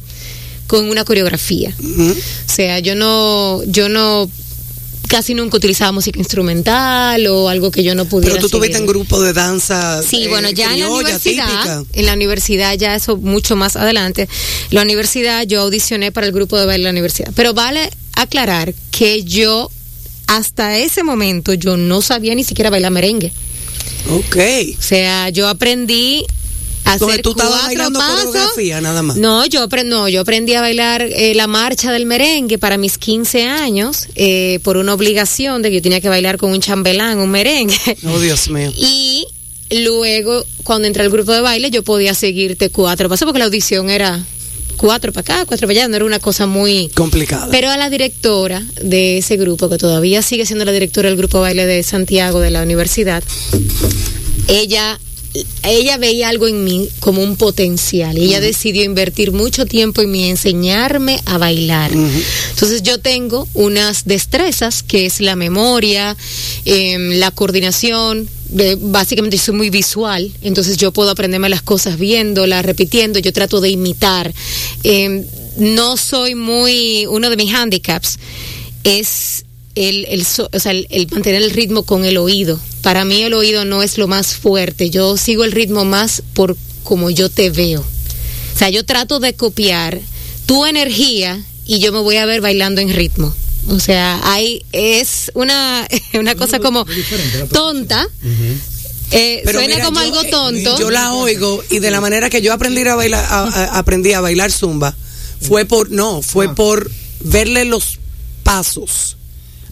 con una coreografía. O sea, yo no, yo no, casi nunca utilizaba música instrumental o algo que yo no pudiera. Pero tú tuviste en grupo de danza. Sí, eh, bueno, ya en la universidad, típica. en la universidad ya eso mucho más adelante, la universidad yo audicioné para el grupo de baile de la universidad, pero vale aclarar que yo hasta ese momento yo no sabía ni siquiera bailar merengue. Ok. O sea, yo aprendí Entonces hacer tú estabas cuatro bailando pasos. coreografía nada más. No, yo, no, yo aprendí a bailar eh, la marcha del merengue para mis 15 años eh, por una obligación de que yo tenía que bailar con un chambelán, un merengue. Oh, Dios mío. Y luego, cuando entré al grupo de baile, yo podía seguirte cuatro pasos porque la audición era cuatro para acá, cuatro para allá, no era una cosa muy... Complicada. Pero a la directora de ese grupo, que todavía sigue siendo la directora del grupo de baile de Santiago de la universidad, ella ella veía algo en mí como un potencial y ella decidió invertir mucho tiempo en mí enseñarme a bailar. Entonces yo tengo unas destrezas que es la memoria, em, la coordinación, de- básicamente soy muy visual, entonces yo puedo aprenderme las cosas viéndolas, repitiendo, yo trato de imitar. Em, no soy muy, uno de mis handicaps es el, el, o sea, el, el mantener el ritmo con el oído. Para mí el oído no es lo más fuerte, yo sigo el ritmo más por como yo te veo. O sea, yo trato de copiar tu energía y yo me voy a ver bailando en ritmo. O sea, hay, es una, una cosa como tonta. Eh, suena mira, como yo, algo eh, tonto. Yo la oigo y de la manera que yo aprendí a bailar, a- a- aprendí a bailar zumba, fue por, no, fue Ah. por verle los pasos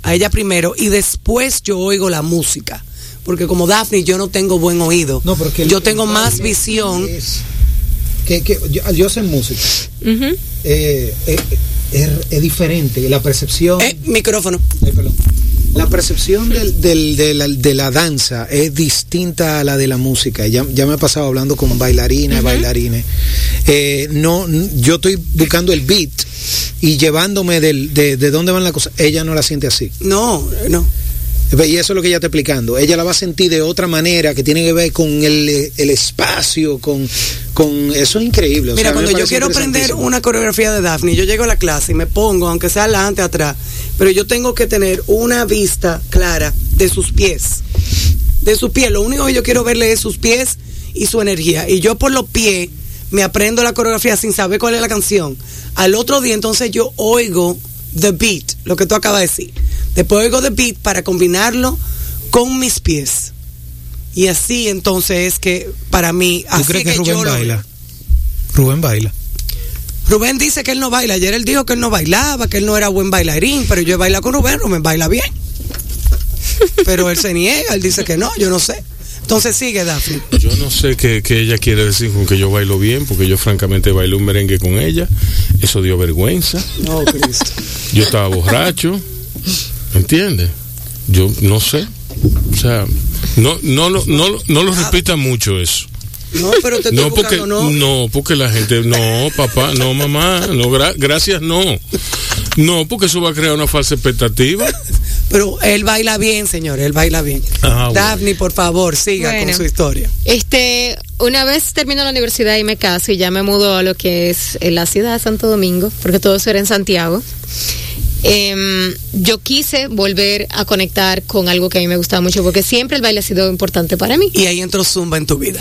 a ella primero y después yo oigo la música. Porque como Daphne yo no tengo buen oído. No, pero que el- yo tengo el más visión. es- que, que yo, yo sé música. Eh, eh, es, es diferente. La percepción. Eh, micrófono. Perdón. La percepción del, del- de, la, de la danza es distinta a la de la música. Ya, ya me he pasado hablando con bailarines, bailarines. Eh, no, yo estoy buscando el beat y llevándome del, de, de dónde van las cosas. Ella no la siente así. No, no. Y eso es lo que ella está explicando. Ella la va a sentir de otra manera que tiene que ver con el, el espacio, con, con eso es increíble. O Mira, sea, cuando yo quiero aprender una coreografía de Daphne, yo llego a la clase y me pongo, aunque sea adelante, atrás, pero yo tengo que tener una vista clara de sus pies. De sus pies. Lo único que yo quiero verle es sus pies y su energía. Y yo por los pies me aprendo la coreografía sin saber cuál es la canción. Al otro día, entonces yo oigo the beat, lo que tú acabas de decir. Después oigo the beat para combinarlo con mis pies. Y así entonces es que para mí, ¿Tú así crees que, que Rubén yo lo- baila? Rubén baila. Rubén dice que él no baila. Ayer él dijo que él no bailaba, que él no era buen bailarín, pero yo he bailado con Rubén, Rubén baila bien. Pero él se niega, él dice que no, yo no sé. Entonces sigue, Daphne. Yo no sé qué, qué ella quiere decir con que yo bailo bien, porque yo francamente bailé un merengue con ella. Eso dio vergüenza. No, Cristo. Yo estaba borracho. ¿Me entiendes? Yo no sé. O sea, no, no, lo- no, lo- no lo repita mucho eso. No, pero te estoy No porque, buscando, no. no, porque la gente, no, papá, no, mamá, no, gra- gracias, no. No, porque eso va a crear una falsa expectativa. Pero él baila bien, señor, él baila bien. Ah. Daphne, por favor, siga Bueno. con su historia. Este, una vez termino la universidad y me caso y ya me mudo a lo que es eh, la ciudad de Santo Domingo, porque todo eso era en Santiago. Em, yo quise volver a conectar con algo que a mí me gustaba mucho, porque siempre el baile ha sido importante para mí. Y ahí entró Zumba en tu vida.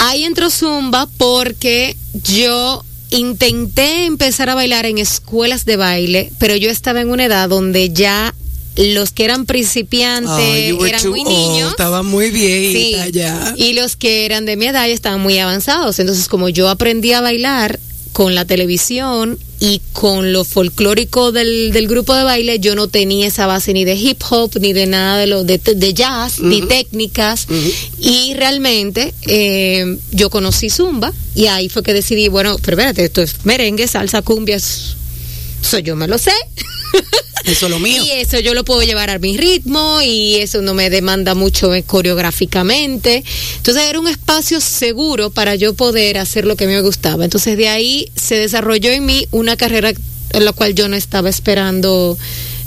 Ahí entró Zumba porque yo intenté empezar a bailar en escuelas de baile, pero yo estaba en una edad donde ya los que eran principiantes eran muy old, niños. estaba muy viejita Sí, ya. Y los que eran de mi edad ya estaban muy avanzados. Entonces, como yo aprendí a bailar con la televisión y con lo folclórico del, del grupo de baile, yo no tenía esa base ni de hip hop, ni de nada de lo de, de jazz, ni técnicas. Y realmente eh, yo conocí Zumba y ahí fue que decidí, bueno, pero espérate, esto es merengue, salsa, cumbias. Eso yo me lo sé. Eso es lo mío. Y eso yo lo puedo llevar a mi ritmo y eso no me demanda mucho eh, coreográficamente. Entonces era un espacio seguro para yo poder hacer lo que me gustaba. Entonces de ahí se desarrolló en mí una carrera en la cual yo no estaba esperando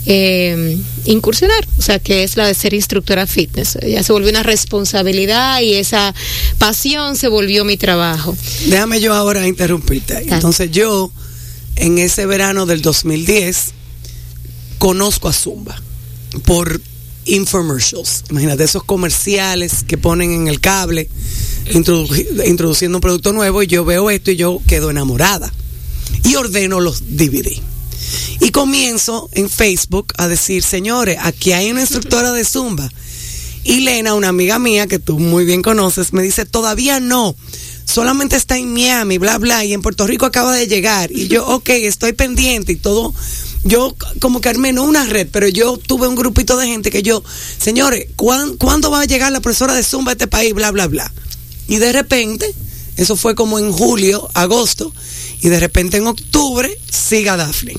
eh, incursionar, o sea, que es la de ser instructora fitness. Ya se volvió una responsabilidad y esa pasión se volvió mi trabajo. Déjame yo ahora interrumpirte. Entonces yo, en ese verano del 2010, conozco a Zumba por infomercials. Imagínate esos comerciales que ponen en el cable introdu- introduciendo un producto nuevo y yo veo esto y yo quedo enamorada. Y ordeno los DVD. Y comienzo en Facebook a decir, señores, aquí hay una instructora de Zumba. Y Lena, una amiga mía que tú muy bien conoces, me dice, todavía no, solamente está en Miami, bla, bla, y en Puerto Rico acaba de llegar. Y yo, ok, estoy pendiente y todo. Yo como que armé no una red, pero yo tuve un grupito de gente que yo, señores, ¿cuán- ¿cuándo va a llegar la profesora de Zumba a este país? Bla, bla, bla. Y de repente, eso fue como en julio, agosto, y de repente en octubre, siga Daphne.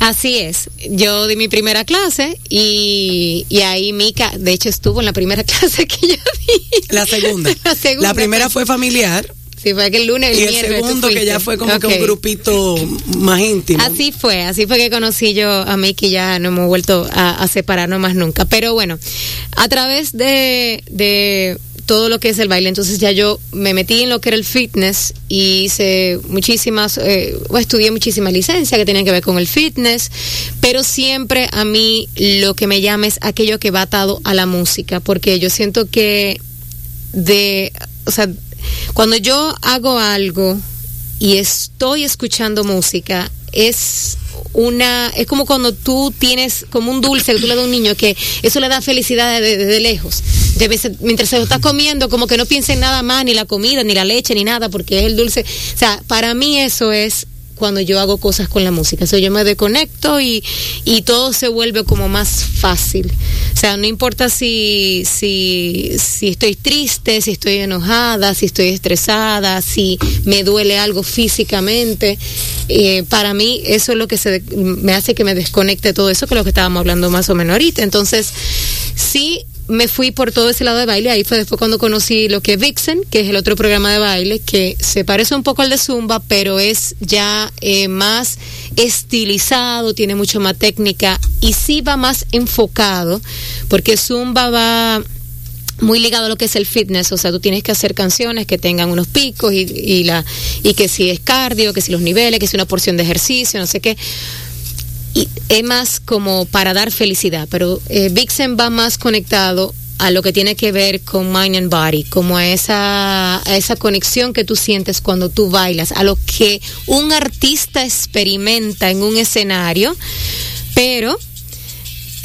Así es. Yo di mi primera clase y, y ahí Mica, de hecho, estuvo en la primera clase que yo di. La segunda. la segunda. La primera fue familiar. Sí, fue que el lunes, el Y el segundo que ya fue como que Ok. un grupito más íntimo. Así fue, así fue que conocí yo a Mickey, ya no hemos vuelto a, a separarnos más nunca. Pero bueno, a través de, de todo lo que es el baile, entonces ya yo me metí en lo que era el fitness y hice muchísimas, eh, o estudié muchísimas licencias que tenían que ver con el fitness, pero siempre a mí lo que me llama es aquello que va atado a la música, porque yo siento que de, o sea, cuando yo hago algo y estoy escuchando música, es una, es como cuando tú tienes como un dulce que tú le das a un niño que eso le da felicidad desde, lejos. De mientras se lo está comiendo, como que no piensa en nada más, ni la comida, ni la leche, ni nada, porque es el dulce. O sea, para mí eso es cuando yo hago cosas con la música. O yo me desconecto y, y todo se vuelve como más fácil. O sea, no importa si, si, si estoy triste, si estoy enojada, si estoy estresada, si me duele algo físicamente. eh, para mí eso es lo que se, me hace que me desconecte todo eso, que es lo que estábamos hablando más o menos ahorita. Entonces, sí me fui por todo ese lado de baile. Ahí fue después cuando conocí lo que es Vixen, que es el otro programa de baile, que se parece un poco al de Zumba, pero es ya eh, más estilizado, tiene mucho más técnica y sí va más enfocado, porque Zumba va muy ligado a lo que es el fitness, o sea, tú tienes que hacer canciones que tengan unos picos y, y la y que si es cardio, que si los niveles, que si una porción de ejercicio, no sé qué es más como para dar felicidad, pero eh, Vixen va más conectado a lo que tiene que ver con mind and body, como a esa, a esa conexión que tú sientes cuando tú bailas, a lo que un artista experimenta en un escenario, pero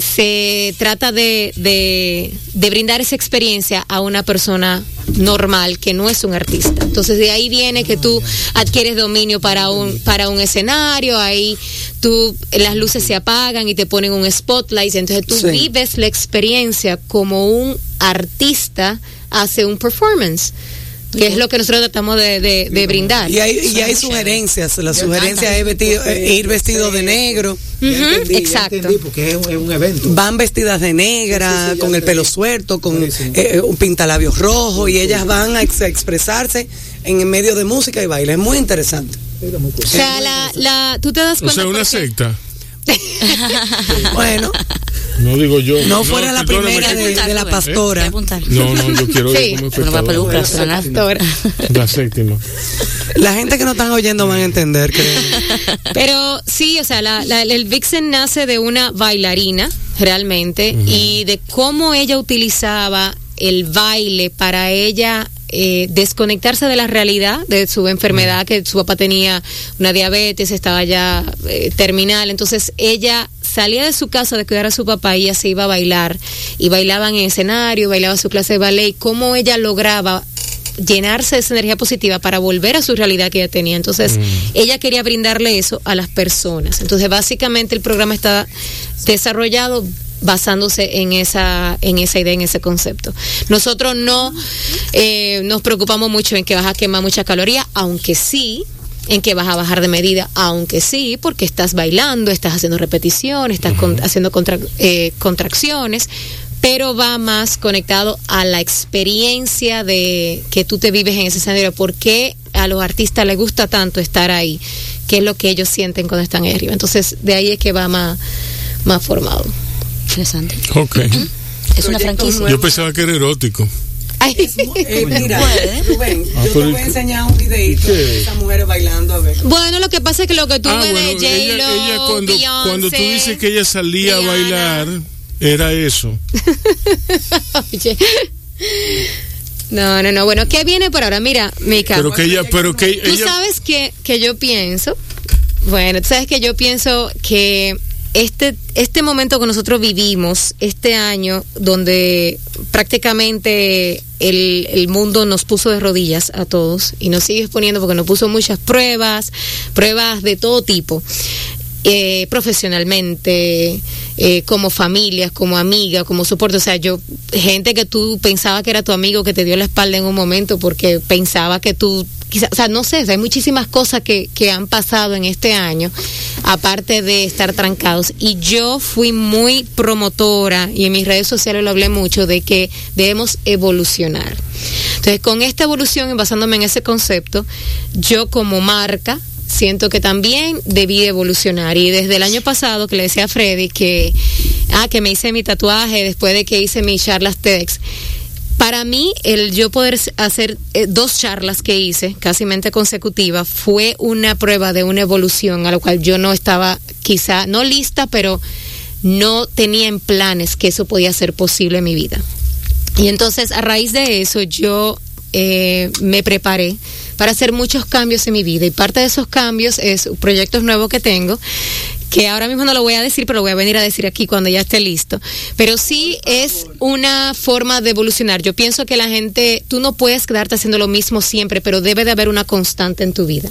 se trata de, de, de brindar esa experiencia a una persona normal que no es un artista. Entonces de ahí viene que tú adquieres dominio para un para un escenario, ahí tú las luces se apagan y te ponen un spotlight, entonces tú Sí. vives la experiencia como un artista hace un performance, que es lo que nosotros tratamos de, de- de brindar. Y hay, y hay sugerencias. La sugerencia es vestido- eh, ir vestido de negro. Entendí, exacto. entendí, porque es un, es un evento. Van vestidas de negra, Sí, sí, sí, con el pelo suelto, con Sí, sí. eh, un pintalabios rojo y ellas van a ex- a expresarse en medio de música y baile. Es muy interesante. O sea, la, la, tú te das O cuenta sea, una porque- secta. Bueno, No digo yo. no fuera la primera de, de la a pastora. No, no, yo quiero Sí. ir como Con una espectador. peluca, suena Pastora. La séptima. La gente que no están oyendo van a entender, creo. Pero sí, o sea, la- la- el Vixen nace de una bailarina, realmente, y de cómo ella utilizaba el baile para ella eh, desconectarse de la realidad de su enfermedad, que su papá tenía una diabetes, estaba ya eh, terminal, entonces ella salía de su casa de cuidar a su papá y ella se iba a bailar. Y bailaba en el escenario, bailaba su clase de ballet. Y cómo ella lograba llenarse de esa energía positiva para volver a su realidad que ella tenía. Entonces, ella quería brindarle eso a las personas. Entonces, básicamente el programa está desarrollado basándose en esa en esa idea en ese concepto nosotros no eh, nos preocupamos mucho en que vas a quemar mucha caloría aunque sí en que vas a bajar de medida, aunque sí, porque estás bailando, estás haciendo repeticiones, estás con- haciendo contra- eh, contracciones, pero va más conectado a la experiencia de que tú te vives en ese escenario. ¿Por qué a los artistas les gusta tanto estar ahí? ¿Qué es lo que ellos sienten cuando están ahí arriba? Entonces, de ahí es que va más, más formado. Interesante. Ok. Es una franquicia. Yo pensaba que era erótico. Ay, Eh, mira. Rubén, Ah, yo te voy a enseñar un videito ¿Y qué? de esas mujeres bailando a ver. Bueno, lo que pasa es que lo que tú Ah, ves bueno, de ella, ella cuando, Beyoncé, cuando tú dices que ella salía Rihanna. a bailar, era eso. Oye. No, no, no. Bueno, ¿qué viene por ahora? Mira, Mica. Pero que ella, pero que Tú ella, sabes que, que yo pienso, bueno, tú sabes que yo pienso que este, este momento que nosotros vivimos, este año, donde prácticamente el, el mundo nos puso de rodillas a todos y nos sigue exponiendo porque nos puso muchas pruebas, pruebas de todo tipo. Eh, profesionalmente, eh, como familias, como amigas, como soporte. O sea, yo, gente que tú pensaba que era tu amigo que te dio la espalda en un momento porque pensaba que tú, quizá, o sea, no sé, hay muchísimas cosas que, que han pasado en este año, aparte de estar trancados. Y yo fui muy promotora, y en mis redes sociales lo hablé mucho, de que debemos evolucionar. Entonces, con esta evolución basándome en ese concepto, yo como marca, siento que también debí evolucionar. Y desde el año pasado que le decía a Freddy que ah que me hice mi tatuaje después de que hice mi charlas TEDx para mí el yo poder hacer eh, dos charlas que hice casi mente consecutiva fue una prueba de una evolución a lo cual yo no estaba quizá no lista pero no tenía en planes que eso podía ser posible en mi vida. Y entonces a raíz de eso yo eh, me preparé para hacer muchos cambios en mi vida y parte de esos cambios es proyectos nuevos que tengo que ahora mismo no lo voy a decir, pero lo voy a venir a decir aquí cuando ya esté listo. Pero sí es una forma de evolucionar. Yo pienso que la gente, tú no puedes quedarte haciendo lo mismo siempre, pero debe de haber una constante en tu vida.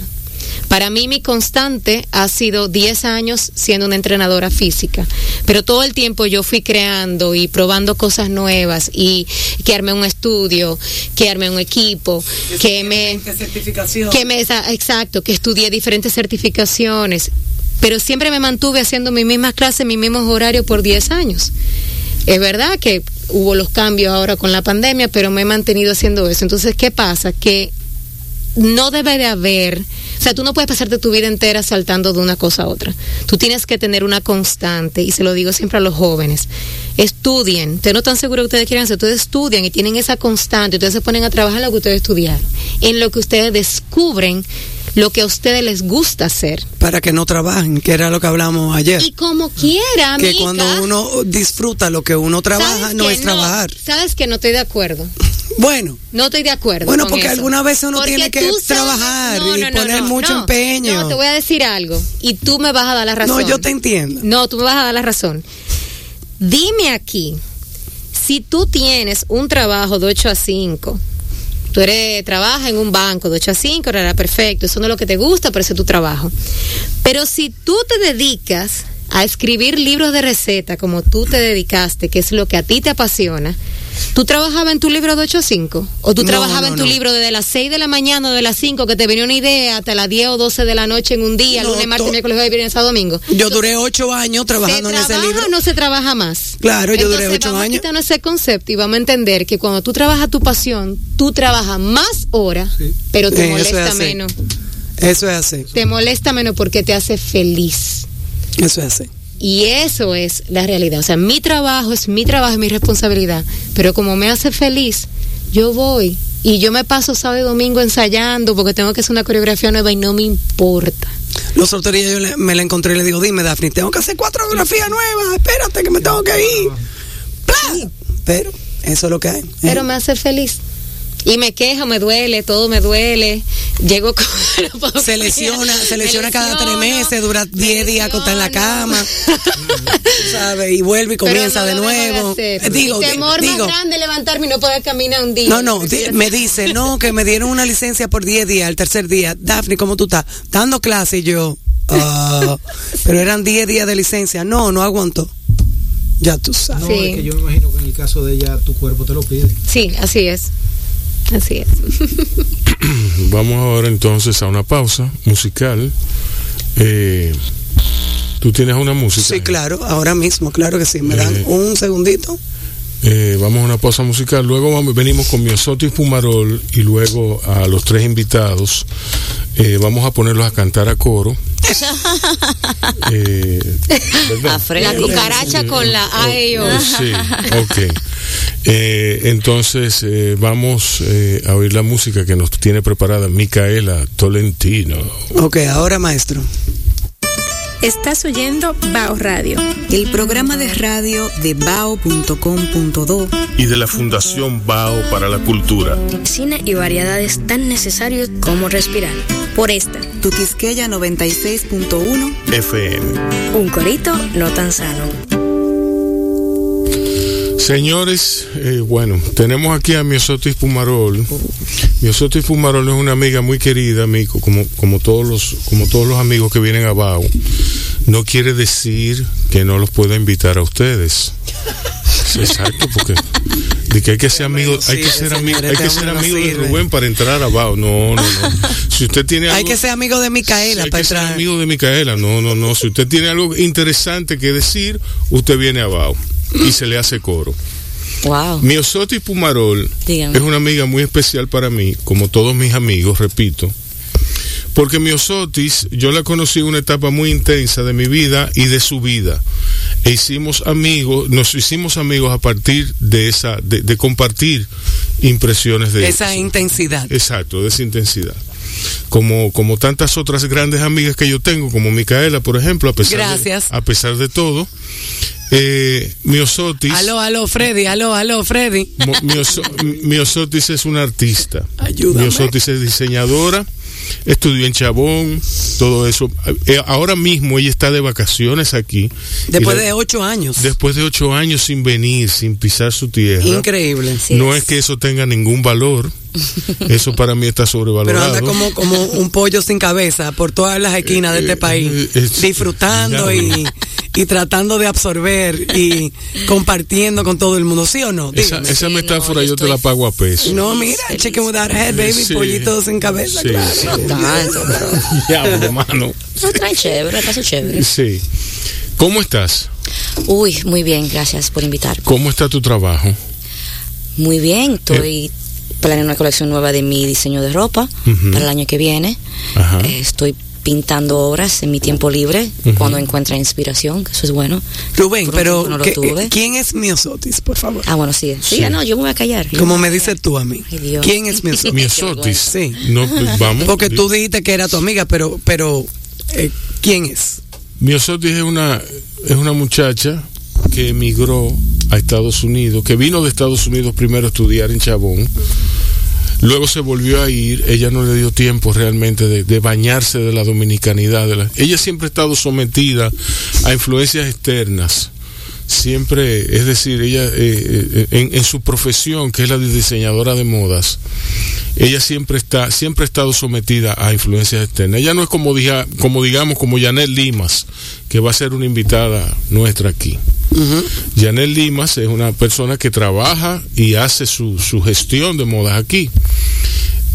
Para mí mi constante ha sido 10 años siendo una entrenadora física, pero todo el tiempo yo fui creando y probando cosas nuevas y que armé un estudio, que armé un equipo, que me certificación. que me exacto, que estudié diferentes certificaciones, pero siempre me mantuve haciendo mis mismas clases, mis mismos horarios por 10 años. Es verdad que hubo los cambios ahora con la pandemia, pero me he mantenido haciendo eso. Entonces, ¿qué pasa? Que no debe de haber, o sea, tú no puedes pasarte tu vida entera saltando de una cosa a otra. Tú tienes que tener una constante, y se lo digo siempre a los jóvenes. Estudien, ustedes no están seguros que ustedes quieren hacer, ustedes estudian y tienen esa constante, ustedes se ponen a trabajar en lo que ustedes estudiaron, en lo que ustedes descubren lo que a ustedes les gusta hacer. Para que no trabajen, que era lo que hablamos ayer. Y como quiera, que amiga, cuando uno disfruta lo que uno trabaja, ¿sabes no es trabajar. Sabes que no estoy de acuerdo. Bueno, No estoy de acuerdo. Bueno, porque eso. algunas veces uno Porque tiene que sabes- trabajar y poner mucho empeño. No, te voy a decir algo y tú me vas a dar la razón. no, yo te entiendo. No, tú me vas a dar la razón. Dime aquí, si tú tienes un trabajo de 8 a 5 Tú eres, trabajas en un banco de 8 a 5, era perfecto, eso no es lo que te gusta, pero ese es tu trabajo. Pero si tú te dedicas a escribir libros de receta como tú te dedicaste, que es lo que a ti te apasiona, ¿tú trabajabas en tu libro de 8 a 5? ¿O tú No, trabajabas no, en tu no. libro desde las 6 de la mañana o de las 5 que te venía una idea hasta las 10 o 12 de la noche en un día, lunes, martes, miércoles, viernes, sábado, domingo? Yo duré ocho años ¿Se trabajando en ese libro. o no se trabaja más? Claro, yo duré Entonces, ocho vamos años. A quitarnos ese concepto y vamos a entender que cuando tú trabajas tu pasión, tú trabajas más horas, pero te Sí, molesta menos. Eso es así. Te molesta menos porque te hace feliz. Eso es así. Y eso es la realidad. O sea, mi trabajo es mi trabajo, es mi responsabilidad. Pero como me hace feliz, yo voy y yo me paso sábado y domingo ensayando porque tengo que hacer una coreografía nueva y no me importa. Los días yo le- me la encontré y le digo, dime, Daphne, tengo que hacer cuatro coreografías nuevas, espérate que me tengo que ir. ¡Pla! Pero eso es lo que hay. ¿eh? Pero me hace feliz. Y me quejo, me duele, todo me duele. Llego con... no se lesiona, se lesiona cada tres meses, dura me 10 días acostada en la cama, ¿sabes? Y vuelve y comienza no de nuevo. Eh, Digo, Mi temor digo, más grande levantarme y no poder caminar un día. no, no, di- me dice, no, que me dieron una licencia por 10 días, el tercer día. Daphne, ¿cómo tú estás? Dando clase y yo, ah, pero eran 10 días de licencia. No, no aguanto. Ya tú sabes. No, Sí. es que yo me imagino que en el caso de ella tu cuerpo te lo pide. Sí, así es. Así es. Vamos ahora entonces a una pausa musical. Eh, ¿Tú tienes una música? Sí, claro, ahora mismo, claro que sí. Me dan Eh. un segundito. Eh, vamos a una pausa musical. Luego vamos, venimos con Miosotis Pumarol y luego a los tres invitados. Eh, vamos a ponerlos a cantar a coro. Eh. La cucaracha con la A. Oh, sí, ok. Eh, entonces eh, vamos eh, a oír la música que nos tiene preparada Micaela Tolentino. Ok, ahora maestro. Estás oyendo Bao Radio. El programa de radio de bao.com.do Y de la Fundación Bao para la Cultura. Cine y variedades tan necesarios como respirar. Por esta, Tu Quisqueya 96.1 FM. un corito no tan sano. Señores, eh, bueno, tenemos aquí a Miosotis Pumarol. Miosotis Pumarol es una amiga muy querida, amigo, como, como, todos los, como todos los amigos que vienen a Bao. No quiere decir que no los pueda invitar a ustedes. Exacto, porque de que hay que ser amigo, hay que ser amigo, hay que ser amigo de Rubén para entrar a Bao. No, no, no. Si usted tiene Hay algo, que ser amigo de Micaela hay para que ser entrar. amigo de Micaela. No, no, no. Si usted tiene algo interesante que decir, usted viene a Bao y se le hace coro. Wow. Miosotis Pumarol Dígame. es una amiga muy especial para mí, como todos mis amigos, repito. Porque Miosotis, yo la conocí en una etapa muy intensa de mi vida y de su vida. E hicimos amigos, nos hicimos amigos a partir de esa, de, de compartir impresiones de Esa intensidad. Exacto, de esa intensidad. Como, como tantas otras grandes amigas que yo tengo, como Micaela, por ejemplo, a pesar, Gracias. De, a pesar de todo. Eh, Miosotis. Aló, aló, Freddy, aló, aló, Freddy. Miosotis es una artista. Ayúdame. Miosotis es diseñadora, estudió en Chabón, todo eso. Eh, ahora mismo ella está de vacaciones aquí. Después la- de ocho años. Después de ocho años sin venir, sin pisar su tierra. Increíble. no es que eso tenga ningún valor. Eso para mí está Pero sobrevalorado. anda como, como un pollo sin cabeza por todas las esquinas de este país, eh, es- disfrutando y, y tratando de absorber y compartiendo con todo el mundo, ¿sí o no? Esa, esa Sí, metáfora no, yo yo te la pago a peso. No, mira, chicken without head, baby, Sí. pollito sin cabeza, Sí, claro. sí. Tanto, pero. Diablo, mano. No, trae chévere, caso chévere. Sí. ¿Cómo estás? Uy, muy bien, gracias por invitar. ¿Cómo está tu trabajo? Muy bien, estoy planeando una colección nueva de mi diseño de ropa para el año que viene. Ajá. Eh, estoy pintando obras en mi tiempo libre cuando encuentra inspiración, que eso es bueno. Rubén, Por pero no lo ¿qué- tuve. ¿quién es Miosotis, por favor? Ah, bueno, sí. Sí, Sí. no, yo me voy a callar. Como me a dices tú a mí. Ay. ¿Quién es Miosotis? Miosotis. Sí. No, pues, vamos. Porque tú dijiste que era tu amiga, pero, pero eh, ¿quién es? Miosotis es una, es una muchacha que emigró a Estados Unidos, que vino de Estados Unidos primero a estudiar en Chabón. Luego se volvió a ir, ella no le dio tiempo realmente de, bañarse de la dominicanidad. De la- ella siempre ha estado sometida a influencias externas. Siempre, es decir, ella eh, eh, en, en su profesión, que es la de diseñadora de modas, ella siempre está, siempre ha estado sometida a influencias externas. Ella no es como diga, como digamos, como Janet Limas, que va a ser una invitada nuestra aquí. Janet Limas es una persona que trabaja y hace su, su gestión de modas aquí.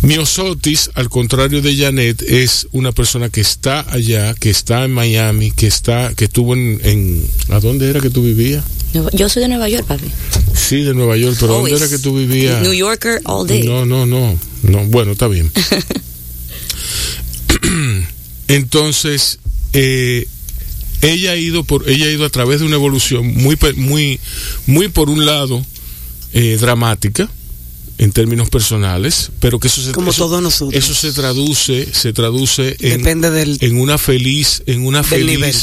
Miosotis, al contrario de Janet, es una persona que está allá, que está en Miami, que está, que estuvo en, en ¿a dónde era que tú vivías? Yo soy de Nueva York, papi. Sí, de Nueva York, pero ¿dónde era que tú vivías? New Yorker all day. No, no, no, no. Bueno, está bien. Entonces, eh, ella ha ido por, ella ha ido a través de una evolución muy, muy, muy por un lado eh, dramática en términos personales, pero que eso se Como eso- todos nosotros. Eso se traduce, se traduce en, Depende del- en una feliz, en una feliz, nivel.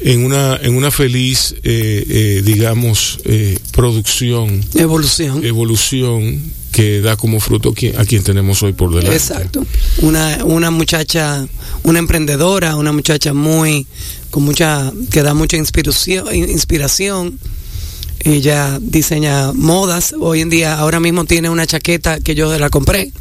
en una, en una feliz, eh, eh, digamos, eh, producción Evolución. evolución que da como fruto a quien tenemos hoy por delante. Exacto. Una, una muchacha, una emprendedora, una muchacha muy, con mucha, que da mucha inspiración, inspiración. Ella diseña modas. Hoy en día, ahora mismo tiene una chaqueta que yo la compré.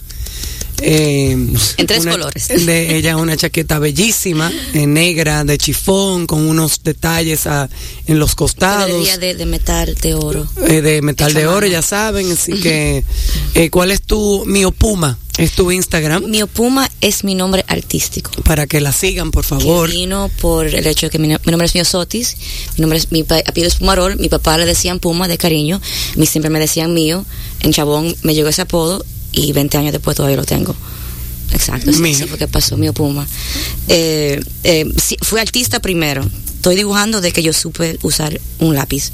Eh, En tres una- colores. De ella una chaqueta bellísima, eh, negra, de chifón, con unos detalles ah, en los costados de, de metal, de oro. eh, de metal Hecho a de oro, mano. ya saben. Así que, eh, ¿cuál es tu Miopuma? Es tu Instagram Miopuma es mi nombre artístico. para que la sigan, por favor. Que vino por el hecho de que mi, no- mi nombre es Miosotis, mi nombre es, mi apellido es Pumarol, mi papá le decían Puma de cariño, a mí siempre me decían mío, en Chabón me llegó ese apodo y 20 años después todavía lo tengo. Exacto, sí, Mío. sí fue que pasó, Mío Puma. Eh, eh, sí, fui artista primero, estoy dibujando de que yo supe usar un lápiz.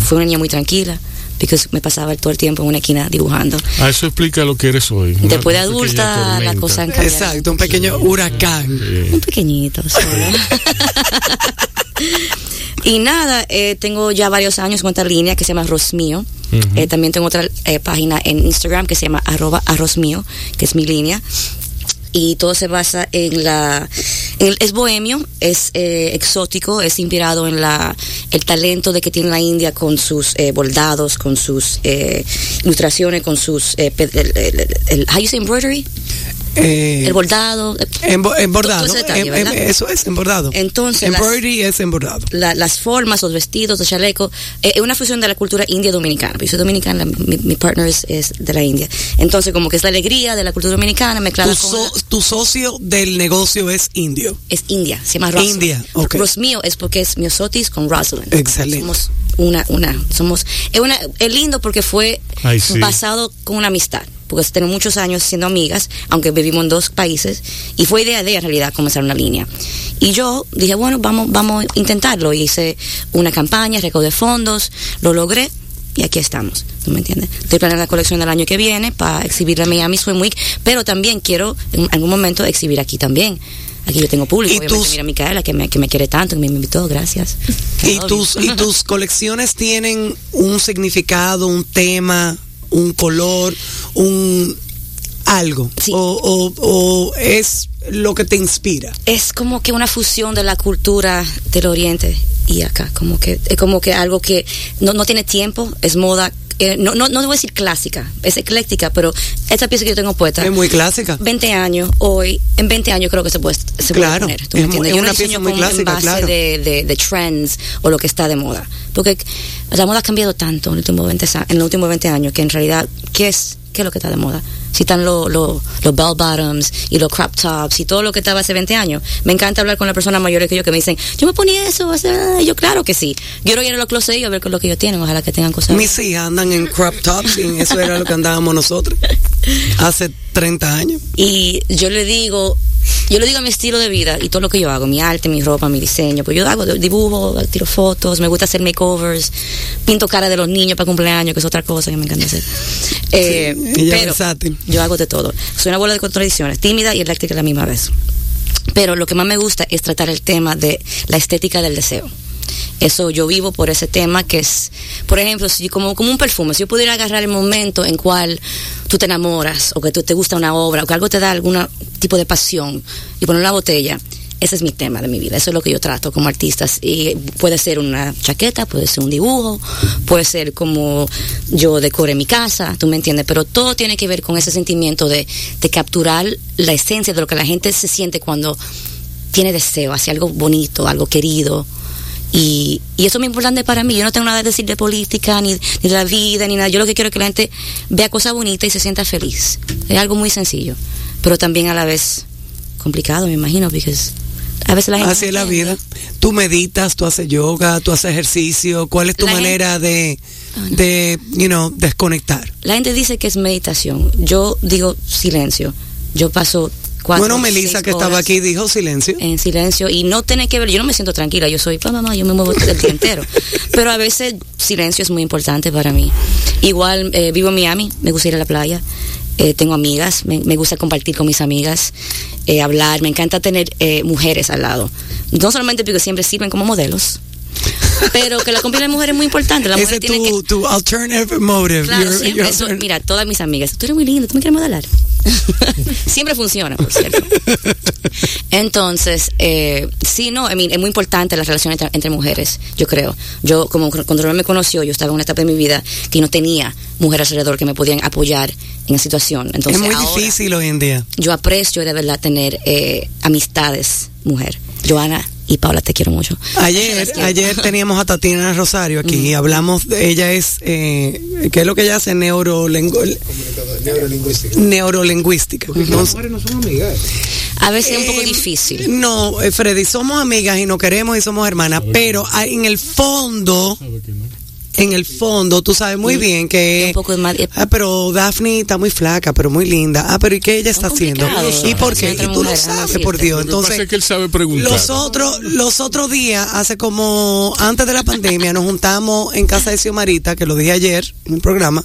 Fui una niña muy tranquila, porque me pasaba todo el tiempo en una esquina dibujando. Ah, eso explica lo que eres hoy. Una- Después de adulta, la tormenta. cosa han cambiado. Exacto, un pequeño huracán. Un pequeñito, solo. y nada, eh, tengo ya varios años con otra línea que se llama Arroz Mío. Eh, también tengo otra eh, página en Instagram que se llama arroba arroz mío, que es mi línea. Y todo se basa en la... en el- es bohemio, es eh, exótico, es inspirado en la el talento de que tiene la India con sus eh, bordados, con sus eh, ilustraciones, con sus... eh, el- el- how you say embroidery? Eh, El bordado. eh, embo- embordado. ese detalle, Em- em- eso es embordado. Entonces, las- Embroidery es embordado. la- las formas, los vestidos, los chalecos, eh, es una fusión de la cultura india dominicana. Yo soy dominicana, mi, mi partner es, es de la India. Entonces, como que es la alegría de la cultura dominicana mezclada Tu, con so- la- tu socio del negocio es indio. es India, se llama Rosalind. India, ok. Rosmío es porque es Miosotis con Rosalind. Excelente. Somos una, una, somos, es una, es lindo porque fue Ay, sí. basado con una amistad. Porque tenemos muchos años siendo amigas, aunque vivimos en dos países, y fue idea de ella en realidad comenzar una línea. Y yo dije, bueno, vamos, vamos a intentarlo. Hice una campaña, recaudé fondos, lo logré, y aquí estamos. ¿Tú me entiendes? Estoy planeando la colección del año que viene para exhibirla en Miami Swim Week, pero también quiero en algún momento exhibir aquí también. Aquí yo tengo público, ¿Y obviamente, tus- mira a Micaela, que me, que me quiere tanto, que me invitó, gracias. Y tus, y tus colecciones tienen un significado, un tema, un color, un algo. Sí. O, o- o es lo que te inspira. es como que una fusión de la cultura del oriente y acá, como que es como que algo que no, no tiene tiempo, es moda, eh, no, no, no voy a decir clásica, es ecléctica, pero esta pieza que yo tengo puesta, Es muy clásica. 20 años, hoy, en 20 años creo que se puede, se puede Claro, poner. ¿tú es me mu- entiendes? es Yo no una diseño pieza muy clásica, en base claro. de, de, de trends o lo que está de moda. Porque la moda ha cambiado tanto en los últimos 20, sa- en los últimos 20 años que en realidad, ¿qué es, qué es lo que está de moda? Si están los los los bell bottoms y los crop tops y todo lo que estaba hace 20 años. Me encanta hablar con las personas mayores que yo que me dicen, yo me ponía eso, hace- ah", y yo claro que sí. Yo quiero ir a los closets y a ver con lo que ellos tienen, ojalá que tengan cosas. Mis hijas andan en crop tops y eso era lo que andábamos nosotros hace 30 años. Y yo le digo, yo le digo a mi estilo de vida y todo lo que yo hago, mi arte, mi ropa, mi diseño, pues yo hago dibujo, tiro fotos, me gusta hacer makeovers, pinto cara de los niños para cumpleaños, que es otra cosa que me encanta hacer. Eh, es pero versátil. yo hago de todo. Soy una bola de contradicciones, tímida y eléctrica a la misma vez. Pero lo que más me gusta es tratar el tema de la estética del deseo. Eso yo vivo por ese tema que es, por ejemplo, si como, como un perfume, si yo pudiera agarrar el momento en cual tú te enamoras o que tú te gusta una obra o que algo te da algún tipo de pasión y poner una botella, ese es mi tema de mi vida, eso es lo que yo trato como artista. Y puede ser una chaqueta, puede ser un dibujo, puede ser como yo decore mi casa, tú me entiendes, pero todo tiene que ver con ese sentimiento de, de capturar la esencia de lo que la gente se siente cuando tiene deseo hacia algo bonito, algo querido. Y, y eso es muy importante para mí. Yo no tengo nada que decir de política, ni, ni de la vida, ni nada. Yo lo que quiero es que la gente vea cosas bonitas y se sienta feliz. Es algo muy sencillo, pero también a la vez complicado, me imagino, porque a veces la gente... Así es la vida. Tú meditas, tú haces yoga, tú haces ejercicio. ¿Cuál es tu La gente- manera de, Ah, no. de, you know, desconectar? La gente dice que es meditación. Yo digo silencio. Yo paso cuatro bueno, Melissa, que estaba aquí, dijo silencio. en silencio y no tiene que ver, yo no me siento tranquila, yo soy, mamá, yo me muevo el día entero. Pero a veces silencio es muy importante para mí. Igual eh, vivo en Miami, me gusta ir a la playa, eh, tengo amigas, me, gusta compartir con mis amigas, eh, hablar, me encanta tener eh, mujeres al lado. No solamente porque siempre sirven como modelos, pero que la compañía de mujeres es muy importante. La mujer tiene que tu, tu alternative motive. Claro, Your- siempre your eso- altern- mira, todas mis amigas, tú eres muy linda, tú me quieres modelar. siempre funciona, por cierto. Entonces, eh, sí, no, I mean, es muy importante la relación entre, entre mujeres, yo creo. Yo, como cuando Rubén me conoció, yo estaba en una etapa de mi vida que no tenía mujeres alrededor que me podían apoyar en la situación. Entonces, es muy ahora difícil hoy en día. yo aprecio de verdad tener eh, amistades, mujer. Joana y Paula, te quiero mucho. Ayer, quiero. ayer teníamos a Tatiana Rosario aquí y hablamos, de- ella es, eh, ¿qué es lo que ella hace? Neurolengu- Neurolingüística. Entonces, mujeres no son amigas. A veces es un poco Eh, difícil. No, eh, Freddy, somos amigas y nos queremos y somos hermanas, pero hay- en el fondo, en el fondo, tú sabes muy bien que... Un poco de mal- Ah, pero Daphne está muy flaca, pero muy linda. Ah, pero ¿y qué ella está haciendo? ¿Y por qué? Y tú lo sabes, por Dios. Lo que pasa Entonces, es que él sabe preguntar. los otros, los otros días, hace como antes de la pandemia, nos juntamos en casa de Xiomarita, que lo dije ayer en un programa,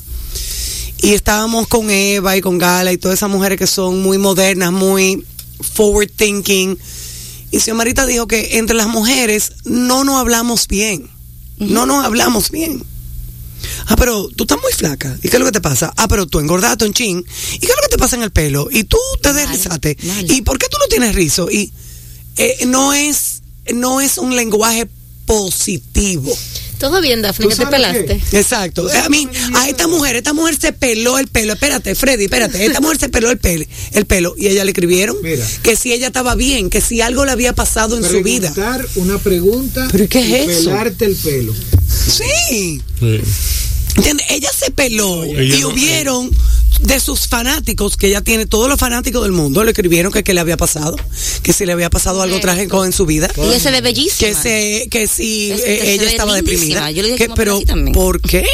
y estábamos con Eva y con Gala y todas esas mujeres que son muy modernas, muy forward thinking. Y Xiomarita dijo que entre las mujeres no nos hablamos bien. No nos hablamos bien. Ah, pero tú estás muy flaca. ¿Y qué es lo que te pasa? Ah, pero tú engordaste un chin. ¿Y qué es lo que te pasa en el pelo? Y tú te mal. ¿Y por qué tú no tienes rizo? Y eh, no es no es un lenguaje positivo. Todo bien, Daphne, ¿Tú que te pelaste. Exacto. A mí, a esta mujer, esta mujer se peló el pelo. Espérate, Freddy, espérate. Esta mujer se peló el pelo, el pelo. Y ella le escribieron Mira. que si ella estaba bien, que si algo le había pasado en su vida. Preguntar una pregunta ¿Pero qué y es eso? pelarte el pelo. Sí. Sí. Ella se peló y no- hubieron de sus fanáticos, que ella tiene, todos los fanáticos del mundo, le escribieron que qué le había pasado, que si le había pasado algo trágico en su vida. Y ella se ve bellísima. Que, se, que si Es- eh, que ella estaba lindísima. deprimida. Yo le dije Que- que pero. ¿por qué?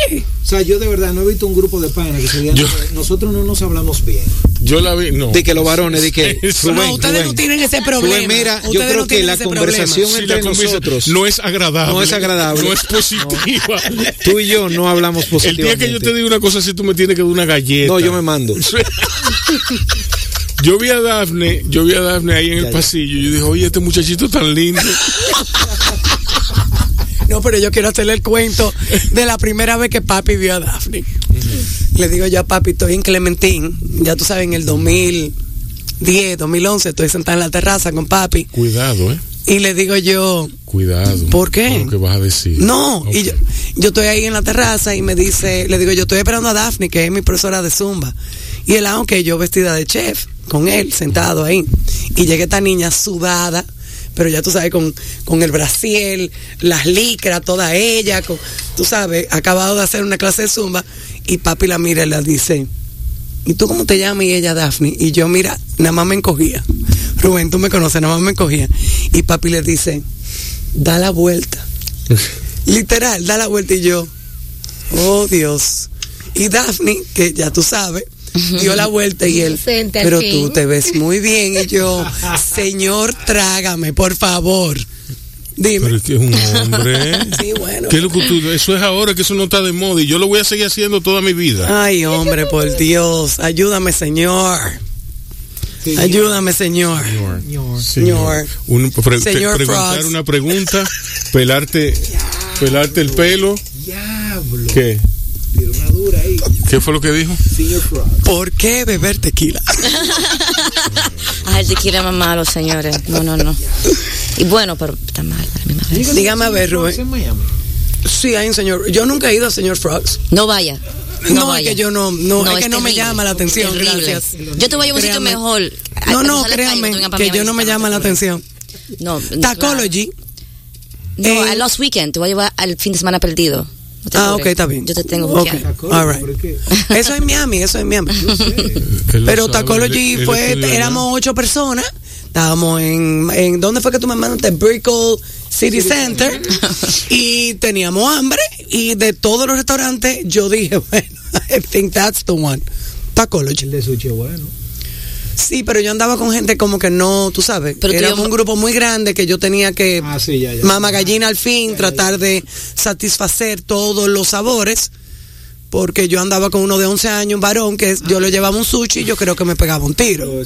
O sea, yo de verdad no he visto un grupo de páginas que se digan, nosotros no nos hablamos bien. Yo la vi, no. De que los varones, de que. No, Rubén, ustedes no tienen ese problema. Rubén, mira, yo creo no que la conversación entre la conversa- nosotros no es agradable. no es agradable. No es positiva. Tú y yo no hablamos El positivamente. día que yo te diga una cosa así, tú me tienes que dar una galleta. No, yo me mando. Yo vi a Dafne, yo vi a Dafne ahí en el Ya, pasillo y yo dije, oye, este muchachito tan lindo. No, pero yo quiero hacerle el cuento de la primera vez que papi vio a Daphne. Le digo yo a papi, estoy en Clementín, ya tú sabes, en el 2010, 2011, estoy sentada en la terraza con papi. Cuidado, eh. Y le digo yo, Cuidado. ¿Por qué? Con lo que vas a decir. no, y yo, yo estoy ahí en la terraza y me dice, le digo, yo estoy esperando a Daphne, que es mi profesora de Zumba. Y él, aunque yo vestida de chef, con él, sentado ahí. Y llega esta niña sudada, pero ya tú sabes, con, con el brasiel, las licras, toda ella, con, tú sabes, acabado de hacer una clase de Zumba. Y papi la mira y la dice, ¿y tú cómo te llamas? Y ella, Daphne. Y yo, mira, nada más me encogía. Rubén, tú me conoces, nada más me encogía. Y papi le dice, da la vuelta. Literal, da la vuelta y yo, oh Dios. Y Daphne, que ya tú sabes, dio la vuelta y él, pero fin. tú te ves muy bien. Y yo, Señor, trágame, por favor. Dime. Pero es que es un hombre. Sí, bueno. ¿Qué es lo que tú- eso es ahora que eso no está de moda y yo lo voy a seguir haciendo toda mi vida. Ay, hombre, por Dios, ayúdame, Señor. Ayúdame, Señor. Señor. Un- pre- te- Señor preguntar Frogs. una pregunta, pelarte, pelarte el pelo. Diablo. ¿Qué? Tira una dura ¿Qué fue lo que dijo? ¿Por qué beber tequila? Ay, tequila es más malo, señores. No, no, no. Y bueno, pero está mal. Dígame a ver, Rubén. Sí, hay un señor. Yo nunca he ido a señor Frogs. No vaya. No, es que yo no, no, No, es que no me llama la atención. Gracias. Yo te voy a un sitio mejor. No, no, calle, créame, que yo no me llama la atención. No, no, Tacology. No, Eh, a Lost Weekend. Te voy a llevar al fin de semana perdido. No Ah, ok, está bien. Yo te tengo Ok, buqueado. all right. Eso es Miami, eso es Miami. Pero Tacology fue, éramos ocho personas. Estábamos en, en ¿dónde fue que tú me mandaste? Brickell City Center. y teníamos hambre. Y de todos los restaurantes, yo dije, bueno, I think that's the one. Tacology. El de sushi bueno. Sí, pero yo andaba con gente como que no, tú sabes. Pero yo- un grupo muy grande que yo tenía que, Ah, sí, ya, ya. mamá gallina al fin, tratar de satisfacer todos los sabores. Porque yo andaba con uno de 11 años, un varón, que yo le llevaba un sushi y yo creo que me pegaba un tiro. Bueno,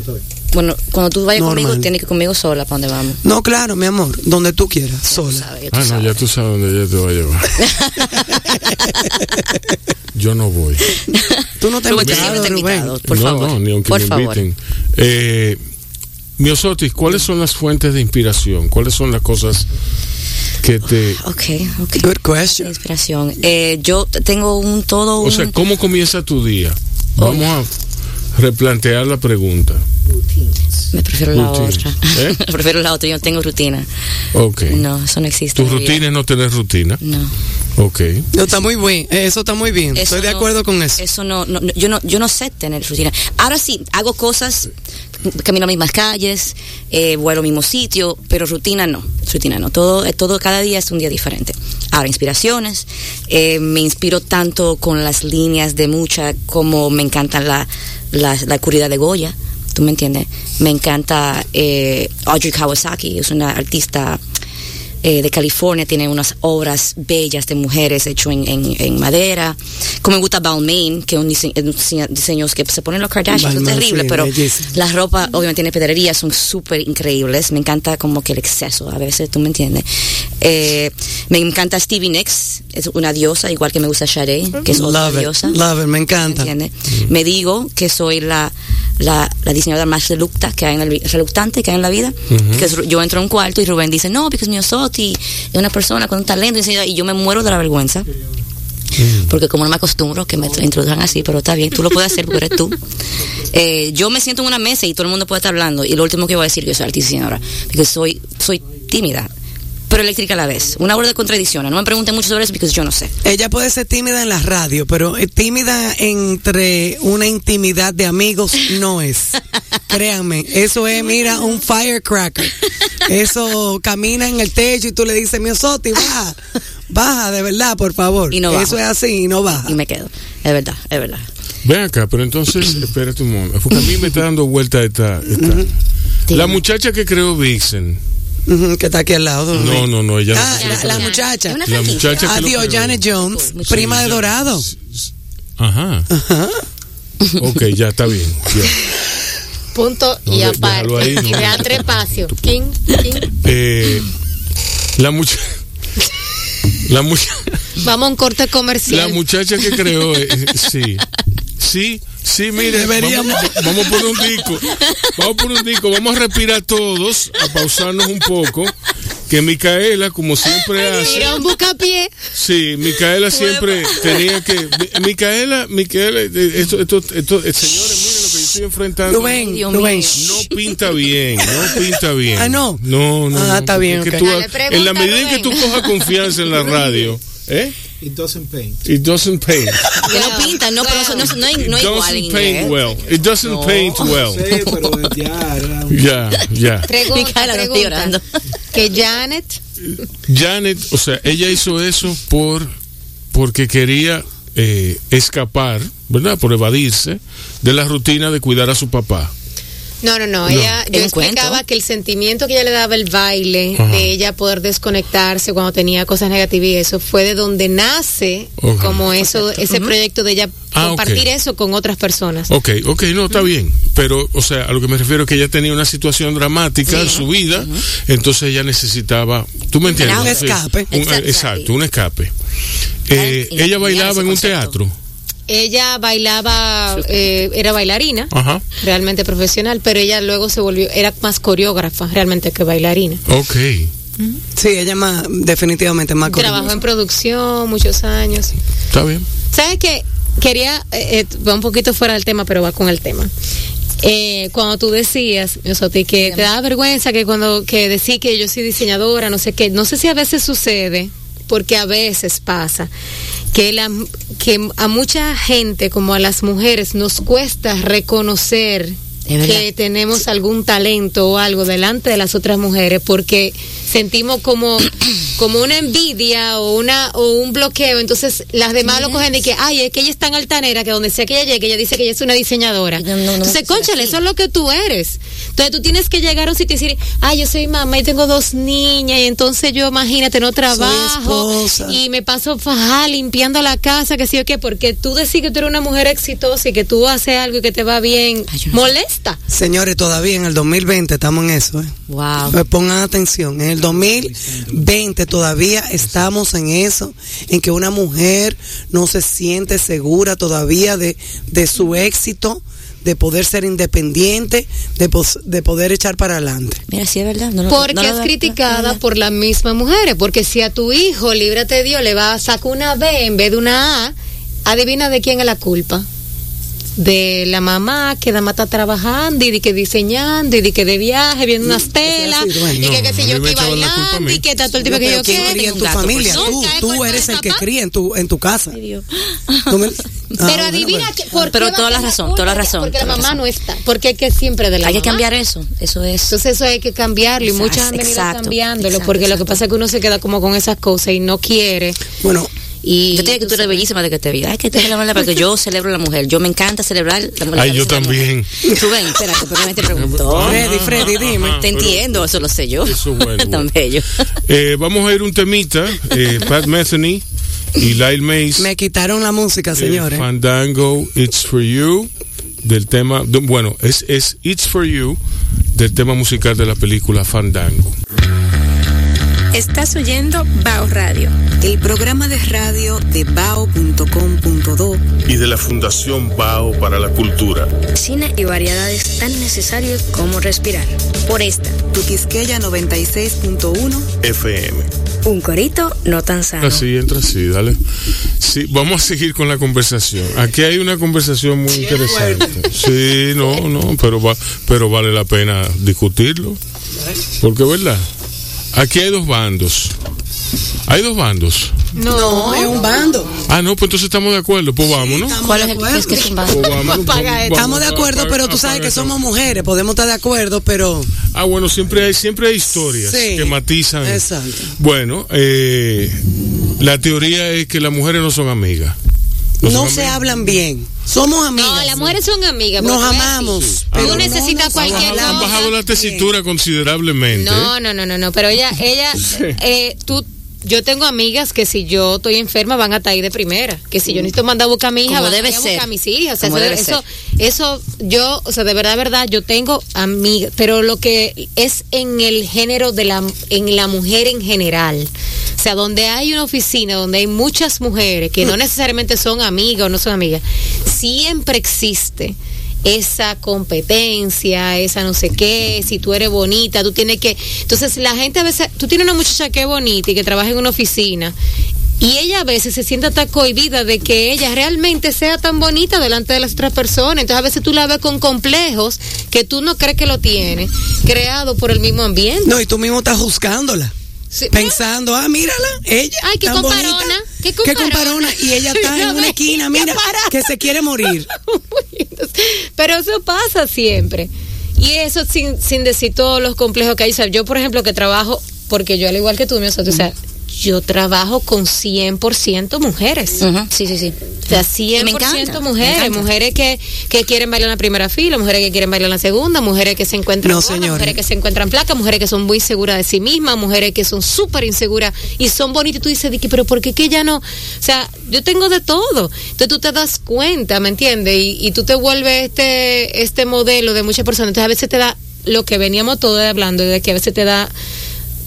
está bien. Bueno, cuando tú vayas Normal. conmigo, tienes que ir conmigo sola para donde vamos. No, claro, mi amor, donde tú quieras, sola. sabes, tú Ah, no, ya tú sabes dónde ella te va a llevar. Yo no voy. Tú no te invitado, siempre te he Rubén. invitado, por no, favor. no, ni aunque por me favor. inviten. Eh, Miosotis, ¿cuáles son las fuentes de inspiración? ¿Cuáles son las cosas que te... Ok, ok. Good question. Inspiración. Eh, yo tengo un todo un... O sea, ¿cómo comienza tu día? Vamos a replantear la pregunta. me prefiero la Routines. otra. ¿Eh? prefiero la otra. Yo no tengo rutina. Ok. No, eso no existe. ¿Tu en la vida. rutina es no tener rutina? No. Ok. No, está muy bien, eso está muy bien. Eso Estoy de no- acuerdo con eso. Eso no, no, no, yo no, yo no sé tener rutina. Ahora sí, hago cosas, camino a mismas calles, eh, vuelo al mismo sitio, pero rutina no, rutina no. Todo, eh, todo cada día es un día diferente. Ahora, inspiraciones, eh, me inspiro tanto con las líneas de mucha, como me encanta la, la, la de Goya, ¿tú me entiendes? Me encanta eh, Audrey Kawasaki, es una artista eh, de California, tiene unas obras bellas de mujeres hechas en, en, en madera. Como me gusta Balmain, que es un dise- un diseño, que se ponen los Kardashians, es terrible, sí, pero bellísimo. la ropa obviamente tiene pedrería, son súper increíbles. Me encanta como que el exceso, a veces, ¿tú me entiendes? Eh, me encanta Stevie Nicks, es una diosa, igual que me gusta Sade, que es otra Love it, diosa. love it, me encanta. ¿Me? Me digo que soy la, la, la diseñadora más relucta que hay en el, reluctante que hay en la vida. Que es- yo entro a un cuarto y Rubén dice, no, porque es mi Soti, es una persona con un talento, y yo me muero de la vergüenza. Porque como no me acostumbro que me introduzcan así, pero está bien, tú lo puedes hacer porque eres tú. Eh, yo me siento en una mesa y todo el mundo puede estar hablando y lo último que voy a decir, yo soy artista porque soy, soy tímida, pero eléctrica a la vez. Una hora de contradicción. No me pregunten mucho sobre eso porque yo no sé. Ella puede ser tímida en la radio, pero eh, tímida entre una intimidad de amigos no es. Créanme, eso es, mira, un firecracker. Eso camina en el techo y tú le dices, mi Soti, baja, baja, de verdad, por favor. Y no bajo. Eso es así y no baja. Y me quedo. Es verdad, es verdad. Ven acá, pero entonces, espérate un momento. Porque a mí me está dando vuelta esta. esta- La muchacha que creó Vixen. Que está aquí al lado. No, no, no, ella no Ah, se la, la muchacha. La muchacha Adiós. Janet Jones, prima de Dorado. Ajá. Ajá. Ok, ya está bien. ya. Punto No, y de- aparte. ahí, y no. de entre espacio. King, king. Eh, la muchacha. La muchacha. Vamos a un corte La comercial. muchacha que creó, eh, sí. Sí, sí, mire, Deberíamos. Vamos, vamos por un disco. Vamos por un disco. Vamos a respirar todos, a pausarnos un poco. Que Micaela, como siempre hace. Mira un bucapié. Sí, Micaela siempre tenía que. Mi- Micaela, Micaela, eh, esto, esto, esto, eh, señores, miren lo que yo estoy enfrentando. Rubén, Rubén. No pinta bien, no pinta bien. Ah, ¿no? No, no. Ah, no, está bien, porque ok. tú- Dale, pregunta, en la medida en que tú cojas confianza en la radio, ¿eh? It doesn't paint. It doesn't paint. Que no pintan, no, pero eso no, no, no, It no es igual doesn't paint inglés. well. It doesn't paint well. Sí, pero ya, era- Ya, ya. Pregunta, no estoy pregunta. llorando. Que Janet Janet, o sea, ella hizo eso por porque quería eh, escapar, ¿verdad? Por evadirse de la rutina de cuidar a su papá. No, no, no. No. Ella, yo explicaba que el sentimiento que ella le daba el baile, Ajá. de ella poder desconectarse cuando tenía cosas negativas y eso, fue de donde nace como eso, ese proyecto de ella Ah, compartir eso con otras personas. Ok, ok, no, está bien. Pero, o sea, a lo que me refiero es que ella tenía una situación dramática en su vida, entonces ella necesitaba, ¿tú me entiendes? Un escape. Un- Exacto. un escape. Eh, ella bailaba en un concepto. teatro. Ella bailaba, eh, era bailarina, Ajá. realmente profesional, pero ella luego se volvió, era más coreógrafa realmente que bailarina. Ok. Sí, ella más, definitivamente más Trabajó en producción muchos años. Está bien. ¿Sabes qué? Quería, eh, eh, va un poquito fuera del tema, pero va con el tema. Eh, cuando tú decías, Miosoti, que te da vergüenza que cuando que decís que yo soy diseñadora, no sé qué, no sé si a veces sucede, porque a veces pasa, que, la, que a mucha gente, como a las mujeres, nos cuesta reconocer que tenemos algún talento o algo delante de las otras mujeres porque sentimos como como una envidia o una o un bloqueo. Entonces las demás lo cogen de que ay es que ella es tan altanera que donde sea que ella llegue ella dice que ella es una diseñadora No, no, no, entonces es conchale eso es lo que tú eres. Entonces tú tienes que llegar a un sitio y decir ay yo soy mamá y tengo dos niñas y entonces yo imagínate no trabajo y me paso faja limpiando la casa que sí o qué porque tú decís que tú eres una mujer exitosa y que tú haces algo y que te va bien Ay, molesta. Señores, todavía en el 2020 estamos en eso. ¿eh? Wow. Pues pongan atención, en el 2020 todavía estamos en eso, en que una mujer no se siente segura todavía de, de su éxito, de poder ser independiente, de, pos- de poder echar para adelante. Mira, sí es verdad. No, Porque no es da- criticada no, por las mismas mujeres. Porque si a tu hijo, líbrate Dios, le va a sacar una B en vez de una A, adivina de quién es la culpa. De la mamá que nada más está trabajando y de que diseñando y de que de viaje viendo unas telas así, bueno. y que qué sé yo que la bailando y que está todo el tiempo que Pero yo ¿quién quiero. en tu gato, familia? Tú, favor. tú eres el que cría en tu, en tu casa. Ay, me- Ah, Pero bueno, adivina que, por Pero toda la razón, toda la razón, Porque la la mamá razón. no está. Porque es que siempre de la Hay que mamá. cambiar eso. Eso es. Entonces eso hay que cambiarlo y Exacto, muchas han venido exacto, cambiándolo exacto, porque lo que exacto. pasa es que uno se queda como con esas cosas y no quiere. Bueno, Y Yo te digo que tú eres bellísima de que te vi. Ay, que tú eres la verdad, porque yo celebro a la mujer. Yo me encanta celebrar la mujer. Ay, yo también. Rubén, espérate, porque me te preguntó. Freddy, Freddy, dime. Te entiendo, eso lo sé yo. Eso es bueno, Tan bello. Eh, vamos a ir un temita. Eh, Pat Metheny y Lyle Mays. me quitaron la música, eh, señores. Fandango, It's For You. Del tema. de- bueno, es, es It's For You. Del tema musical de la película Fandango. Estás oyendo Bao Radio. El programa de radio de bao.com.do Y de la Fundación Bao para la Cultura. Cine y variedades tan necesarios como respirar. Por esta, Tu Quisqueya 96.1 FM. un corito no tan sano. Así entra, sí, dale. Sí, vamos a seguir con la conversación. Aquí hay una conversación muy interesante. Sí, no, no, pero va, pero vale la pena discutirlo. Porque, ¿verdad? Aquí hay dos bandos. Hay dos bandos. No, es un bando. Ah, no, pues entonces estamos de acuerdo. Pues vámonos. ¿Cuál es el que es que es un Pues bando? vámonos, Apaga vamos- esto. Estamos de vamos, acuerdo, apaga- pero tú sabes que somos mujeres, podemos estar de acuerdo, pero Ah, bueno, siempre hay, siempre hay historias Sí, que matizan. exacto. Bueno, eh, la teoría es que las mujeres no son amigas. No se amigas. hablan bien. Somos amigas. No, las mujeres son amigas. Nos amamos. Tú Ah, bueno. necesitas No, no, cualquier Han hablamos. bajado la tesitura considerablemente. No, no, no, no, no, pero ella, ella, eh, tú, yo tengo amigas que si yo estoy enferma van a estar ahí de primera, que si yo necesito mandar a buscar a mi hija, Como van a debe a buscar ser. a mis hijas, o sea, Como eso, debe eso, eso, yo, o sea, de verdad, verdad, yo tengo amigas, pero lo que es en el género de la, en la mujer en general, o sea, donde hay una oficina, donde hay muchas mujeres que no necesariamente son amigas o no son amigas, siempre existe esa competencia, esa no sé qué, si tú eres bonita, tú tienes que... Entonces la gente a veces, tú tienes una muchacha que es bonita y que trabaja en una oficina y ella a veces se siente hasta cohibida de que ella realmente sea tan bonita delante de las otras personas. Entonces a veces tú la ves con complejos que tú no crees que lo tiene, creado por el mismo ambiente. No, y tú mismo estás juzgándola. Sí. Pensando, ah, mírala, ella. Ay, qué tan comparona, bonita, qué Qué comparona. comparona. Y ella está en una esquina, mira, que se quiere morir. Pero eso pasa siempre. Y eso sin, sin decir todos los complejos que hay. O sea, yo, por ejemplo, que trabajo, porque yo al igual que tú, mi o sea, yo trabajo con 100% mujeres. Ujú, Sí, sí, sí. O sea, Y me 100% encanta, me mujeres, mujeres que, que quieren bailar en la primera fila, mujeres que quieren bailar en la segunda, mujeres que se encuentran No, señores. mujeres que se encuentran placas, mujeres que son muy seguras de sí mismas, mujeres que son súper inseguras y son bonitas y tú dices, Dicky, pero ¿por qué que ella no? O sea, yo tengo de todo. Entonces tú te das cuenta, ¿me entiendes? Y, y tú te vuelves este, este modelo de muchas personas. Entonces a veces te da lo que veníamos todos hablando, de que a veces te da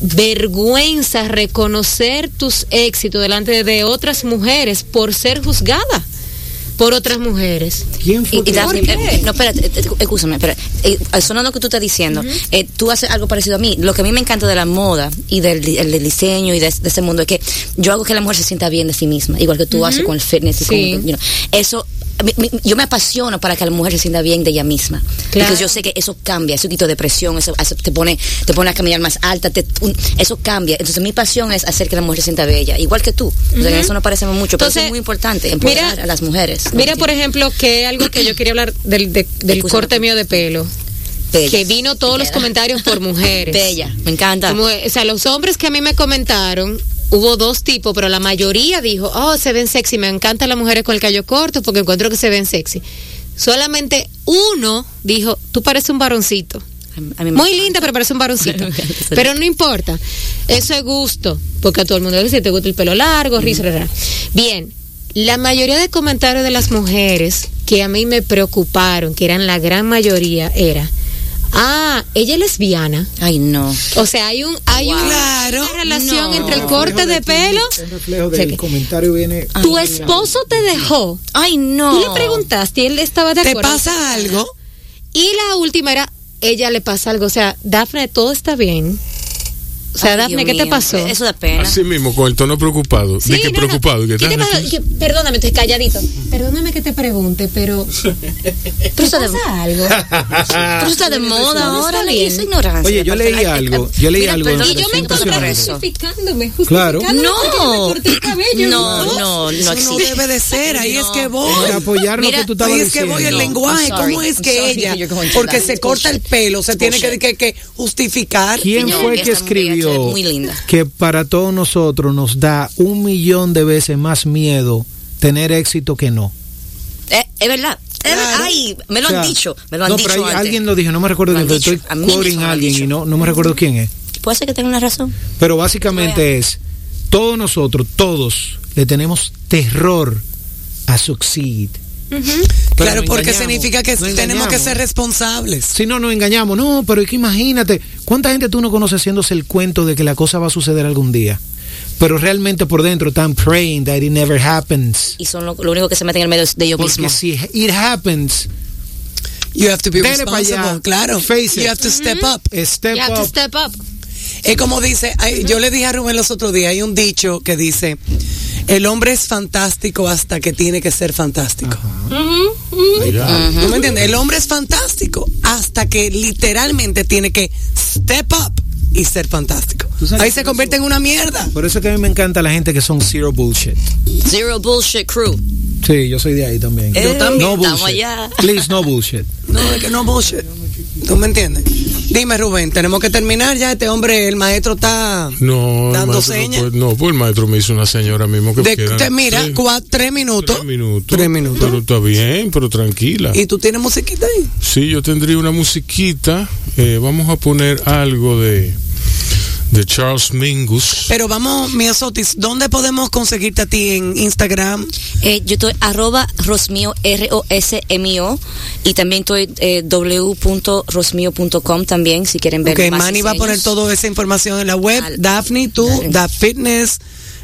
vergüenza reconocer tus éxitos delante de otras mujeres por ser juzgada. por otras mujeres. ¿Quién fue Y, y Daphne, eh, no, espérate, eh, eh, escúchame, espera. Eh, sonando lo que tú estás diciendo, eh, tú haces algo parecido a mí. Lo que a mí me encanta de la moda y del, di- el del diseño y de, de ese mundo es que yo hago que la mujer se sienta bien de sí misma, igual que tú haces con el fitness y Sí. con, you know, eso. Yo me apasiono para que la mujer se sienta bien de ella misma. Claro. Porque yo sé que eso cambia, eso quita depresión, eso, hace- te pone te pone a caminar más alta, te- un- eso cambia. Entonces mi pasión es hacer que la mujer se sienta bella, igual que tú. O sea, en eso no parecemos mucho, pero eso Entonces, es muy importante, empoderar mira- a las mujeres. Mira, por ejemplo, que algo que yo quería hablar del, de- del Escúchame. corte mío de pelo. Que vino todos los comentarios por mujeres. Bella, me encanta. Como, o sea, los hombres que a mí me comentaron, hubo dos tipos, pero la mayoría dijo, oh, se ven sexy, me encantan las mujeres con el cabello corto porque encuentro que se ven sexy. Solamente uno dijo, tú pareces un varoncito. A mí me Muy linda, pero parece un varoncito. Pero no importa. Eso es gusto. Porque a todo el mundo le dice, te gusta el pelo largo, risa, rara. Bien. La mayoría de comentarios de las mujeres que a mí me preocuparon, que eran la gran mayoría, era, ah, ella es lesbiana. Ay, no. O sea, hay un hay un- Claro. una relación No. entre el corte de pelo. El reflejo O sea del que- comentario viene. Tu esposo te dejó. Ay, no. Tú le preguntaste y él estaba de ¿Te acuerdo. pasa algo? Y la última era, ella le pasa algo. O sea, Dafne, todo está bien. O sea, Ay, Dafne, Dios ¿qué te mío. pasó? Eso da pena. Así mismo, con el tono preocupado. Sí, de que no, no. preocupado. que ¿Qué te pasa? Que- perdóname, estoy calladito. Perdóname que te pregunte, pero. ¿Te está de- pasa algo? Pero eso está de moda no ahora, bien. esa ignorancia. Oye, yo leí algo, yo leí mira, algo perdón, Y yo me encontré justificándome, Claro. No. porque me corté el cabello. No, no, no Eso no existe. debe de ser, ahí es No. que voy. Para apoyar lo que tú estabas Ahí es que diciendo. voy el No, lenguaje. ¿cómo es que ella, porque se corta el pelo, se tiene que, justificar? ¿Quién fue que escribió es muy linda. que para todos nosotros nos da un millón de veces más miedo tener éxito que no? Eh, es verdad. Claro. Ay, me lo O sea, han dicho. Me lo han no, dicho pero hay- antes. alguien lo dijo, no me recuerdo quién estoy quoting a alguien y no, no me recuerdo quién es. Puede ser que tenga una razón. Pero básicamente es, todos nosotros, todos, le tenemos terror a succeed. Claro, porque significa que tenemos que ser responsables. Si no, nos engañamos. No, pero es que imagínate, ¿cuánta gente tú no conoces haciéndose el cuento de que la cosa va a suceder algún día? Pero realmente por dentro están praying that it never happens. Y son lo, lo único que se meten en el medio de ellos Porque mismos. si it happens, You have to be responsible, allá. claro. Face it. You have to step up. step You have to up. step up. Es como dice, yo le dije a Rubén los otros días, hay un dicho que dice, el hombre es fantástico hasta que tiene que ser fantástico. ¿No me entiendes? El hombre es fantástico hasta que literalmente tiene que step up y ser fantástico. ¿Tú sabes Ahí se eso? convierte en una mierda. Por eso es que a mí me encanta la gente que son zero bullshit. Zero bullshit crew. Sí, yo soy de ahí también. Yo también, No bullshit. allá. Please, no bullshit. No, es que no bullshit. ¿Tú me entiendes? Dime, Rubén, tenemos que terminar ya. Este hombre, el maestro está No, dando maestro no, señas. puede- no, pues el maestro me hizo una señora mismo que De- quedan te- mira, tres- cua- tres minutos. tres minutos. Tres minutos. Pero está bien, pero tranquila. ¿Y tú tienes musiquita ahí? Sí, yo tendría una musiquita. eh, vamos a poner algo de, de Charles Mingus. Pero vamos, Mia Sotis, ¿dónde podemos conseguirte a ti en Instagram? Eh, yo estoy arroba rosmio, R-O-S-M-I-O. Y también estoy eh, w.rosmio.com también, si quieren ver Ok, más Manny va a poner toda esa información en la web. Daphne, tú. Daph Fitness,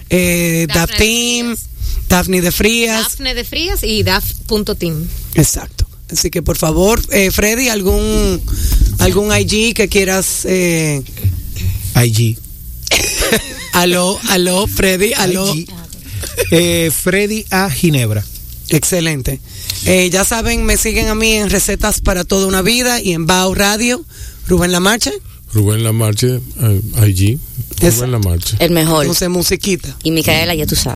eh, Daphne de Team, Frías. Daphne de Frías. Dafne de Frías y Daf.team. Exacto. Así que por favor, eh, Freddy, algún algún IG que quieras. Eh, IG. aló, aló, Freddy, aló. Eh, Freddy A. Ginebra. Excelente. Eh, ya saben, me siguen a mí en Recetas para Toda una Vida y en Bao Radio. Rubén La Marcha. Rubén Lamarche, eh, allí. Esa. Rubén Lamarche. El mejor. Entonces, musiquita. Y Micaela, ya tú sabes.